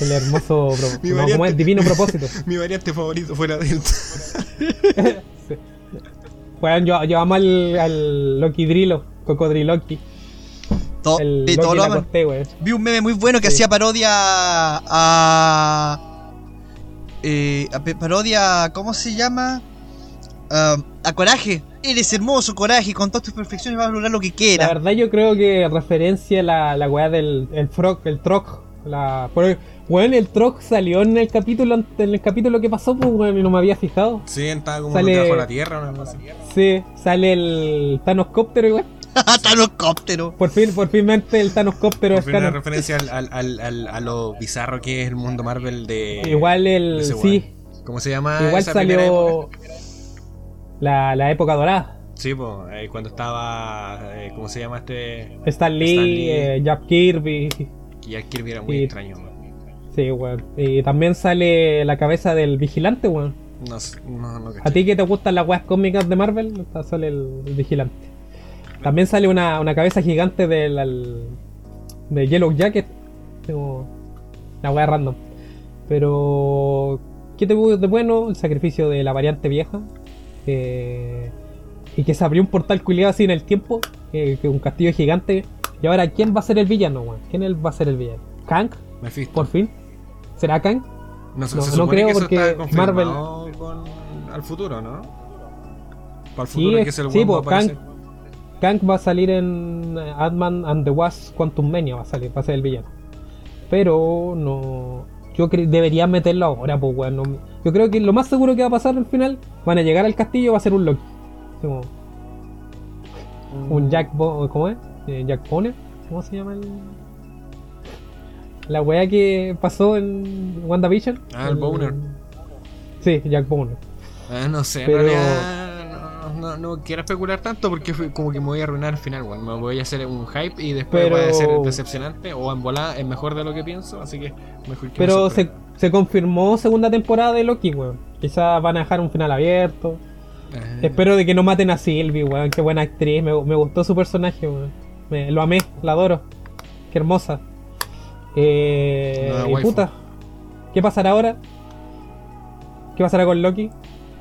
El hermoso pro- Mi no, variante. ¿cómo es? divino propósito. Mi variante favorito fuera de Sí. Weón, yo, yo amo al, al Loki Drilo, Cocodriloki. To- El de Loki todo lo la aman. Vi un meme muy bueno que Sí. hacía parodia a. Eh, parodia. ¿Cómo se llama? Ah, a Coraje. Eres hermoso, Coraje. Con todas tus perfecciones vas a lograr lo que La quieras. verdad yo creo que referencia a la, la weá del el frog, el troc. La, pero, weón, el troc salió en el capítulo ante- en el capítulo que pasó, pues weón, y no me había fijado. Sí, estaba como Sale- la tierra algo así. Sí, sale el Thanoscóptero igual. Tanocóptero. Por fin, por finmente el Thanoscóptero Por es fin una referencia al, al, al, al- a lo bizarro que es el mundo Marvel de. Igual de el. ese Sí. ¿Cómo se llama? igual esa primera época? salió. La, la época dorada. Sí, pues, cuando estaba. eh, ¿Cómo se llama este? Stan Lee, Stan Lee. eh, Jack Kirby. Ya Kirby era muy Sí. extraño. weón. Sí, weón. Y también sale la cabeza del vigilante, weón. No sé, no, no ¿A ti que te gustan las weas cómicas de Marvel? Está- Sale el, el vigilante. También sale una, una cabeza gigante del al- de Yellow Jacket. Como la wea random. Pero. ¿Qué te de bueno? El sacrificio de la variante vieja. eh, y que se abrió un portal culiado así en el tiempo. eh, que un castillo gigante. Y ahora, ¿quién va a ser el villano, weón? ¿Quién va a ser el villano? ¿Kang? Mephisto. Por fin. ¿Será Kang? No, sé, No- se no creo que eso porque está Marvel- con al futuro, ¿no? Para el Sí, futuro es- que es el sí, a pues, Kang-. Kang va a salir en eh, Ant-Man and the Wasp Quantum Mania, va a salir, va a ser el villano. Pero no. Yo creo deberían meterlo ahora, pues weón. no- yo creo que lo más seguro que va a pasar al final, van a llegar al castillo va a ser un Loki. como un Jack Bo ¿cómo es? Eh, Jack Bonner, ¿cómo se llama el la weá que pasó en WandaVision? Ah, el Boner. Sí, Jack Bonner. Ah, no sé, Pero- en realidad no, no, no quiero especular tanto porque fue como que me voy a arruinar al final, weón. Me voy a hacer un hype y después Pero- a ser decepcionante o en volada es mejor de lo que pienso, así que mejor que me Pero se, se confirmó segunda temporada de Loki, weón. Quizás van a dejar un final abierto. Ah. Espero de que no maten a Sylvie, weón. Qué buena actriz. Me, me gustó su personaje, weón. Me- lo amé, la adoro. Qué hermosa. Eh, y puta. ¿Qué pasará ahora? ¿Qué pasará con Loki?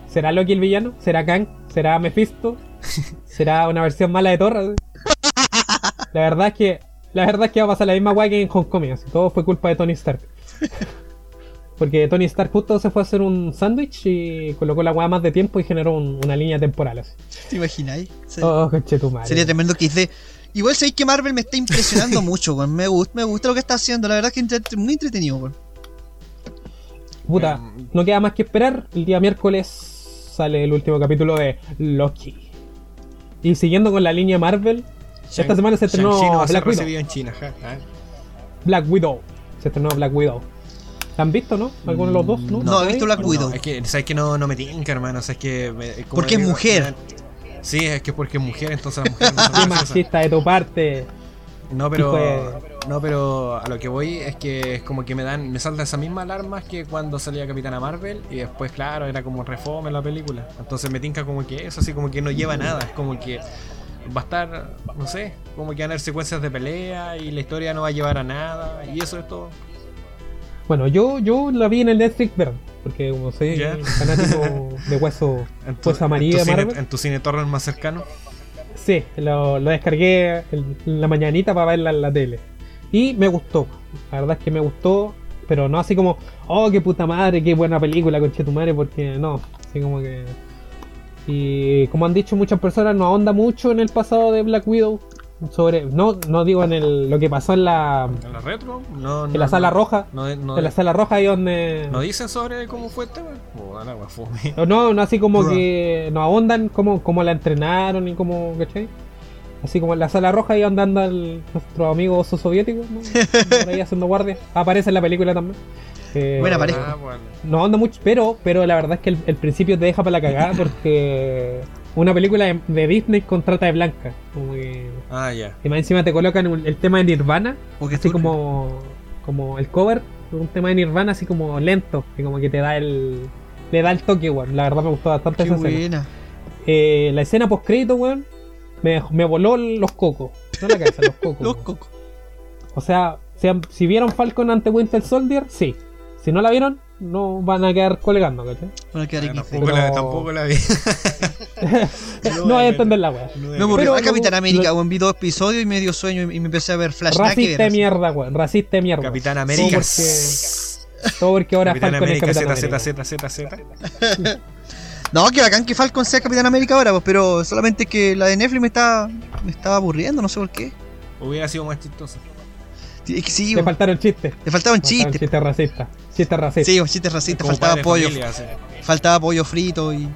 ¿Será Loki el villano? ¿Será Kang? ¿Será Mephisto? ¿Será una versión mala de Thor? La verdad es que. La verdad es que va a pasar la misma weá que en Homecoming. Así, todo fue culpa de Tony Stark. Porque Tony Stark justo se fue a hacer un sándwich y colocó la weá más de tiempo y generó un- una línea temporal así. ¿Te imagináis? Se- Oh. Sería tremendo que hice. Igual sabéis que Marvel me está impresionando mucho, weón. Me gusta, me gusta lo que está haciendo. La verdad es que entre- muy entretenido, weón. Puta, Mm. no queda más que esperar. El día miércoles sale el último capítulo de Loki. Y siguiendo con la línea Marvel, esta semana se estrenó no va a ser Black Widow. en China, ja, ja. Black Widow. Se estrenó Black Widow. ¿La han visto, no? ¿Alguno de los dos? No, No, he visto Black No, Widow. es que, ¿sabes que no, no me tinca, hermano? O sea, es que. me- como Porque es digo, mujer. Sí, es que porque es mujer, entonces las mujeres no machista de tu parte. No, pero. Hijo No, pero a lo que voy es que es como que me dan. Me saltan esas mismas alarmas que cuando salía Capitana Marvel. Y después, claro, era como refome la película. Entonces me tinca como que eso, así como que no lleva nada. Es como que va a estar, no sé, como que van a haber secuencias de pelea y la historia no va a llevar a nada. Y eso es todo. Bueno, yo, yo la vi en el Netflix verde. Porque como soy Ya. fanático de hueso, tu, hueso amarillo en tu de cine, Marvel. en tu cine torrent más cercano. Sí, lo, lo descargué en la mañanita para verla en la tele. Y me gustó. La verdad es que me gustó. Pero no así como, oh, qué puta madre, qué buena película, conche tu madre, porque no. Así como que. Y como han dicho muchas personas, no ahonda mucho en el pasado de Black Widow. Sobre. No, no digo en el, lo que pasó en la. ¿En la retro? No, En no, la sala no. roja. En la sala roja ahí donde. ¿no dicen sobre cómo fue este, weón? Oh. No, no así como que no ahondan como, como la entrenaron y como, ¿cachai? Así como en la sala roja ahí donde anda el- nuestro amigo oso soviético, ¿no? Por ahí haciendo guardia. Aparece en la película también. Eh. Ah, bueno. No ahonda mucho, pero, pero la verdad es que el, el principio te deja para la cagada porque una película de, de Disney con trata de blanca. Como que, Ah, ya. y más encima te colocan un- el tema de Nirvana, Porque así tú- como, como el cover, un tema de Nirvana así como lento, y como que te da el... Le da el toque, weón. La verdad me gustó bastante Qué esa escena. buena. Eh, la escena post crédito, weón, me, me voló los cocos. No la cabeza, los cocos. Los cocos. O sea, si, vieron Falcon ante Winter Soldier, sí. Si no la vieron, no van a quedar colgando, ¿cachai? Van a quedar Ah, aquí. tampoco, Pero- la, tampoco la vi. No, hay a entender la weá. No, Me Pero a Capitán América, lo- weón. Vi dos episodios y me dio sueño y me empecé a ver Flash. nada que Racista ver, de así. mierda, weón. Racista de mierda. Capitán Todo América. porque, todo porque ahora Capitán Falcon es América Capitán Z, América. Z, Z, Z, Z. No, que bacán que Falcon sea Capitán América ahora, pues, pero solamente que la de Netflix me está, me estaba aburriendo, no sé por qué. Hubiera sido más chistoso. Es que sí, Le faltaron chistes. le faltaban Faltaron chistes. Chistes racistas. Chistes racistas. Sí, chistes racistas, faltaba pollo, familia, sí. faltaba pollo frito y.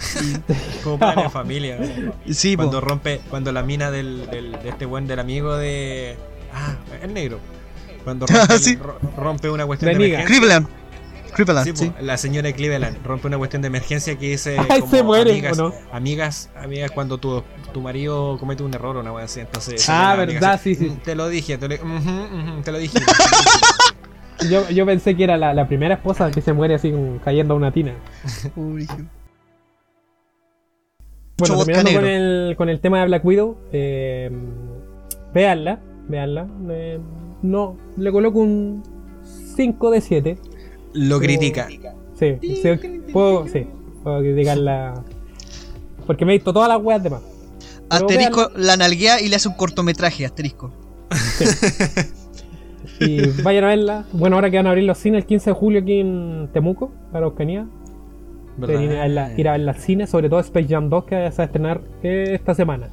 Como padre de familia. ¿no? y sí, po. Cuando rompe, cuando la mina del, del- de este buen del amigo de. Ah, el negro. Cuando rompe, Sí. ro- rompe una cuestión De de. Cleveland. Cleveland, Sí, la señora de Cleveland rompe una cuestión de emergencia que dice Ay, como se muere, amigas, amigas, amigas cuando tu, tu marido comete un error o una wea así, entonces Ah, verdad, así, sí, sí. "Mm, Te lo dije, te lo, te dije. Yo, yo pensé que era la, la primera esposa que se muere así cayendo a una tina. Bueno, terminando con el, con el tema de Black Widow, eh, veanla, veanla. eh, no, le coloco un 5 de 7. Lo critica. Sí, sí, puedo, sí, puedo criticarla. Porque me he visto todas las weas de más. Asterisco la nalguea y le hace un cortometraje, asterisco. Y vayan a verla. Bueno, ahora que van a abrir los cines el 15 de julio aquí en Temuco, para Oscanía. ¿Verdad? Ir a, verla- ir a ver las cines, sobre todo Space Jam 2 que se va a estrenar eh, esta semana.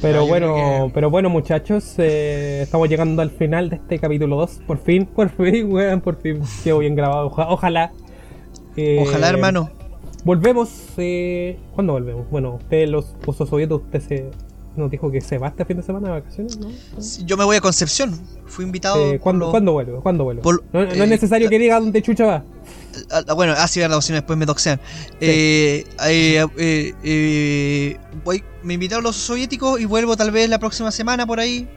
Pero Ah, bueno, que- pero bueno muchachos, eh, estamos llegando al final de este capítulo 2. Por fin, por fin, weón, por fin quedó bien grabado. Oja- ojalá. eh, Ojalá, hermano. volvemos. Eh, ¿Cuándo volvemos? Bueno, usted, los osos soviéticos, usted se, nos dijo que se va este fin de semana de vacaciones, ¿no? Sí, Yo me voy a Concepción. Fui invitado. Eh, ¿cuándo, lo- ¿Cuándo vuelve? ¿Cuándo vuelve? por- no, no es necesario que diga dónde chucha va. Ah, ah, bueno, así verdad, si no después me doxean. Eh, eh, eh, eh, voy, me invitaron los soviéticos y vuelvo tal vez la próxima semana por ahí.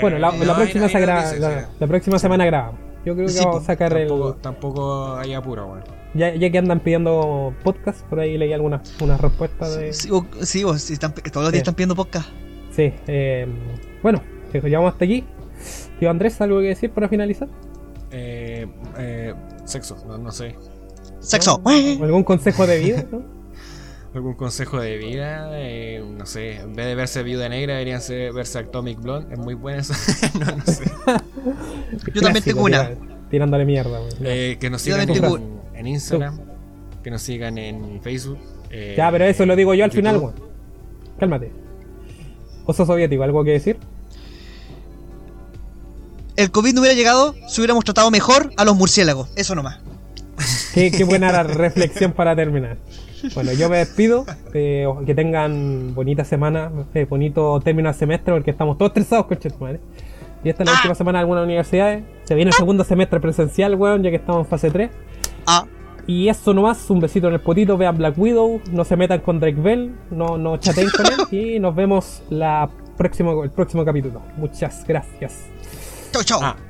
Bueno, la, no, la ahí- próxima, se no gra- dice, la, sí. la próxima semana grabamos. Yo creo que Sí, vamos a sacar Tampoco, el. tampoco hay apuro, weón. Ya, ya que andan pidiendo podcast, por ahí leí algunas unas respuestas de. Sí, vos- sí, vos, sí, están- todos los días Sí. están pidiendo podcast. Sí, eh, bueno, llegamos hasta aquí. Tío Andrés, ¿algo que decir para finalizar? Eh, eh, sexo, no, no sé. Sexo. ¿Algún consejo de vida? ¿no? ¿Algún consejo de vida? Eh, no sé, en vez de verse Viuda Negra, deberían ser, verse Atomic Blonde. Es muy buena esa. no, no sé. Yo también tengo una. tirándole mierda. Eh, que nos sigan en, en Instagram. Que nos sigan en Facebook. eh, Ya, pero eso lo digo yo al YouTube. final, weón. Cálmate. Oso soviético, ¿algo que decir? El COVID no hubiera llegado si hubiéramos tratado mejor a los murciélagos. Eso nomás. Qué, qué buena reflexión para terminar. Bueno, yo me despido. eh, que tengan bonita semana, eh, bonito término de semestre, porque estamos todos estresados, coche tu madre. Y esta es la última semana de algunas universidades. Se viene el segundo semestre presencial, weón, ya que estamos en fase 3. Ah, Y eso nomás, un besito en el potito, vean Black Widow, no se metan con Drake Bell, no, no chateen con él y nos vemos la próximo, el próximo capítulo. Muchas gracias. 悄悄。